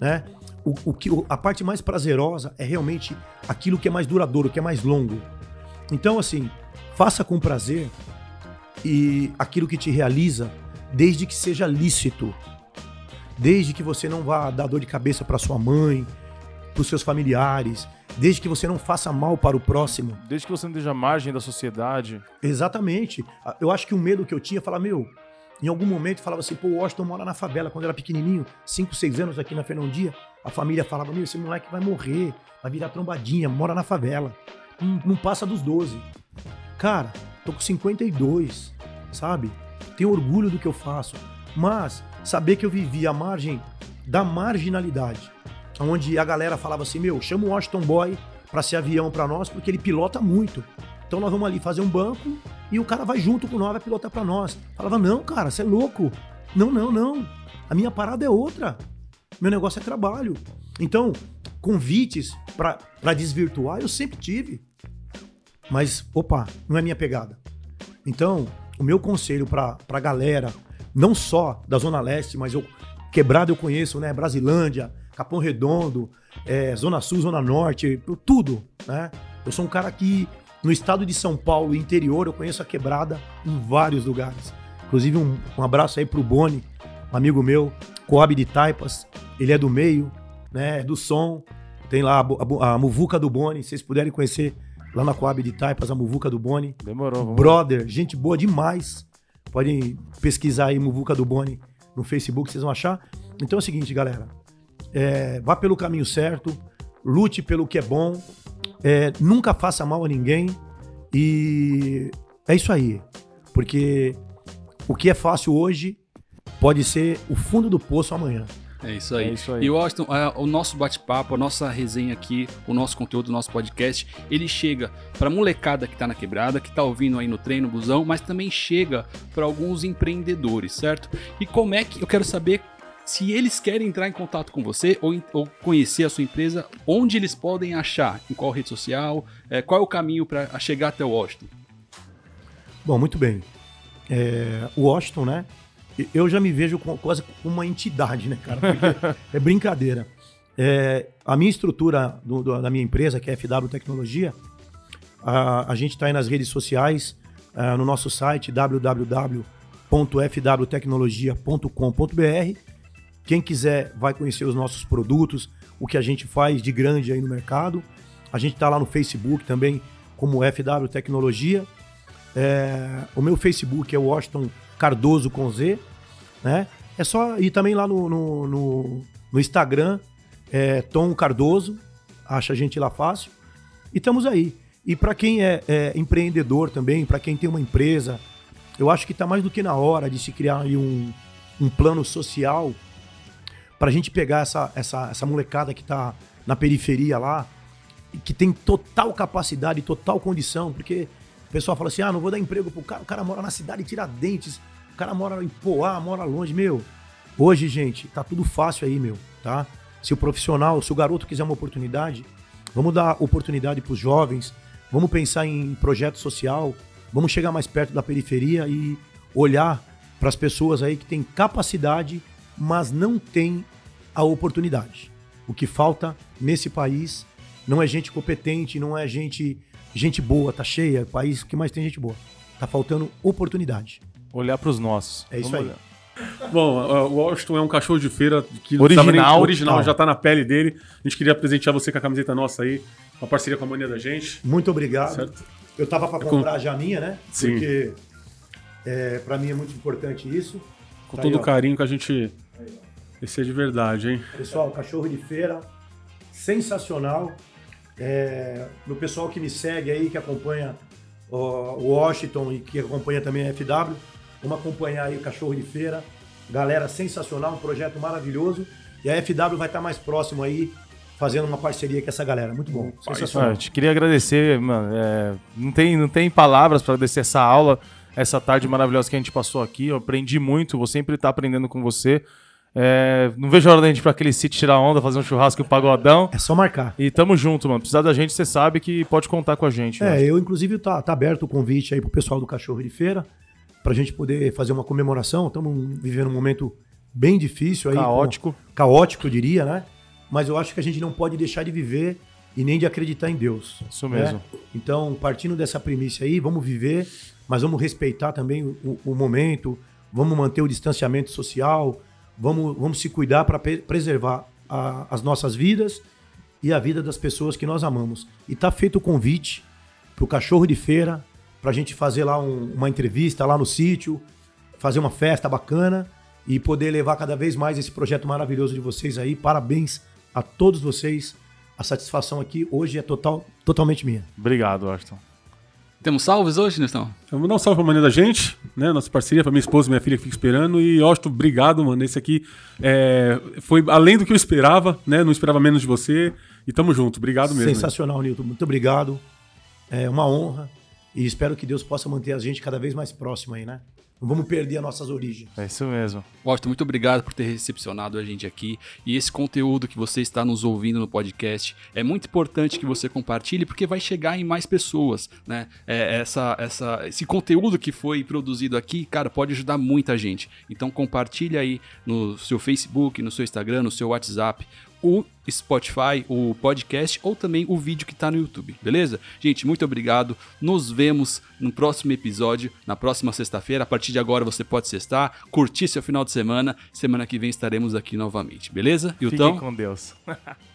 né? O, o que, a parte mais prazerosa é realmente aquilo que é mais duradouro, que é mais longo. Então, assim, faça com prazer e aquilo que te realiza, desde que seja lícito. Desde que você não vá dar dor de cabeça para sua mãe, para os seus familiares, desde que você não faça mal para o próximo.
Desde que você não deixe a margem da sociedade,
Exatamente. Eu acho que o medo que eu tinha é falar, meu, em algum momento falava assim, pô, o Washington mora na favela quando era pequenininho, 5, 6 anos aqui na Fernão Dia, a família falava, meu, esse moleque vai morrer, vai virar trombadinha, mora na favela. Não passa dos 12. Cara, tô com 52, sabe? Tenho orgulho do que eu faço. Mas saber que eu vivi à margem da marginalidade, onde a galera falava assim, meu, chama o Washington Boy para ser avião para nós, porque ele pilota muito. Então nós vamos ali fazer um banco e o cara vai junto com nós, vai pilotar para nós. Falava, não, cara, você é louco. Não, não, não. A minha parada é outra. Meu negócio é trabalho. Então, convites para desvirtuar eu sempre tive. Mas, opa, não é minha pegada. Então, o meu conselho para a galera, não só da Zona Leste, mas eu quebrado eu conheço, né? Brasilândia, Capão Redondo, é, Zona Sul, Zona Norte, tudo, né? Eu sou um cara que no estado de São Paulo, interior, eu conheço a quebrada em vários lugares. Inclusive, um, um abraço aí pro Boni, um amigo meu, Coab de Taipas. Ele é do meio, né? Do som. Tem lá a, a, a Muvuca do Boni, se vocês puderem conhecer lá na Coab de Taipas, a Muvuca do Boni.
Demorou. Vamos
Brother, gente boa demais. Podem pesquisar aí Muvuca do Boni no Facebook, vocês vão achar. Então é o seguinte, galera. É, vá pelo caminho certo, lute pelo que é bom, é, nunca faça mal a ninguém e é isso aí. Porque o que é fácil hoje pode ser o fundo do poço amanhã.
É isso aí.
É isso aí.
E Washington, é, o nosso bate-papo, a nossa resenha aqui, o nosso conteúdo, o nosso podcast, ele chega pra molecada que tá na quebrada, que tá ouvindo aí no treino, busão, mas também chega para alguns empreendedores, certo? E como é que eu quero saber se eles querem entrar em contato com você ou, ou conhecer a sua empresa, onde eles podem achar? Em qual rede social? É, qual é o caminho para chegar até o Washington?
Bom, muito bem. É, o Washington, né? Eu já me vejo com, quase como uma entidade, né, cara? Porque é brincadeira. É, a minha estrutura do, do, da minha empresa, que é FW Tecnologia, a, a gente está aí nas redes sociais, no nosso site www.fwtecnologia.com.br quem quiser vai conhecer os nossos produtos, o que a gente faz de grande aí no mercado. A gente está lá no Facebook também como FW Tecnologia. É, o meu Facebook é Washington Cardoso com Z, né? É só ir também lá no, no, no, no Instagram, é, Tom Cardoso, acha a gente lá fácil. E estamos aí. E para quem é, é, empreendedor também, para quem tem uma empresa, eu acho que está mais do que na hora de se criar um, um plano social para a gente pegar essa, essa, essa molecada que está na periferia lá, que tem total capacidade, total condição, porque pessoal fala assim: ah, não vou dar emprego pro cara, o cara mora na cidade de Tiradentes, o cara mora em Poá, mora longe, meu. Hoje, gente, tá tudo fácil aí, meu, tá? Se o profissional, se o garoto quiser uma oportunidade, vamos dar oportunidade para os jovens, vamos pensar em projeto social, vamos chegar mais perto da periferia e olhar para as pessoas aí que têm capacidade mas não tem a oportunidade. O que falta nesse país não é gente competente, não é gente gente boa, tá cheia, o país que mais tem gente boa. Tá faltando oportunidade.
Olhar para os nossos.
É isso
Vamos
aí.
olhar.
Bom, uh, o Washington é um cachorro de feira que
Original,
nem- original já tá na pele dele. A gente queria presentear você com a camiseta nossa aí, uma parceria com a mania da gente.
Muito obrigado.
Certo?
Eu tava para
com-
comprar já a minha, né?
Sim.
Porque é, para mim é muito importante isso.
Com
Tá
todo
aí,
o carinho que a gente. Esse é de verdade, hein?
Pessoal, cachorro de feira, sensacional. É, meu pessoal que me segue aí, que acompanha o Washington e que acompanha também a FW, vamos acompanhar aí o cachorro de feira. Galera, sensacional, um projeto maravilhoso. E a FW vai estar mais próximo aí, fazendo uma parceria com essa galera. Muito bom, sensacional.
eu te queria agradecer, mano. é, não, tem, não tem palavras para agradecer essa aula, essa tarde maravilhosa que a gente passou aqui. Eu aprendi muito, vou sempre estar aprendendo com você. É, não vejo a hora da gente ir pra aquele sítio tirar onda, fazer um churrasco e um pagodão.
É só marcar.
E tamo junto, mano. Precisar da gente, você sabe que pode contar com a gente.
É,
né?
eu inclusive tá, tá aberto o convite aí pro pessoal do Cachorro de Feira, pra gente poder fazer uma comemoração. Estamos vivendo um momento bem difícil aí. com-
Caótico.
caótico, eu diria, né? Mas eu acho que a gente não pode deixar de viver e nem de acreditar em Deus.
Isso
né?
mesmo.
Então, partindo dessa primícia aí, vamos viver, mas vamos respeitar também o, o momento, vamos manter o distanciamento social, vamos, vamos se cuidar para preservar a- as nossas vidas e a vida das pessoas que nós amamos. E tá feito o convite pro cachorro de feira, pra gente fazer lá um- uma entrevista lá no sítio, fazer uma festa bacana e poder levar cada vez mais esse projeto maravilhoso de vocês aí. Parabéns a todos vocês. A satisfação aqui hoje é total, totalmente minha.
Obrigado, Washington.
Temos salves hoje, Nestão?
Vou dar um salve pra maneira da gente, né? Nossa parceria, pra minha esposa e minha filha que fica esperando. E, Austin, obrigado, mano. Esse aqui é, foi além do que eu esperava, né? Não esperava menos de você. E tamo junto. Obrigado mesmo.
Sensacional, Nilton. Muito obrigado. É uma honra. E espero que Deus possa manter a gente cada vez mais próximo aí, né? Não vamos perder as nossas origens.
É isso mesmo.
Washington, muito obrigado por ter recepcionado a gente aqui. E esse conteúdo que você está nos ouvindo no podcast é muito importante que você compartilhe, porque vai chegar em mais pessoas, né? É, essa, essa, esse conteúdo que foi produzido aqui, cara, pode ajudar muita gente. Então compartilhe aí no seu Facebook, no seu Instagram, no seu WhatsApp, o Spotify, o podcast ou também o vídeo que está no YouTube, beleza? Gente, muito obrigado. Nos vemos no próximo episódio, na próxima sexta-feira. A partir de agora você pode sextar, curtir seu final de semana. Semana que vem estaremos aqui novamente, beleza?
Fiquem com Deus.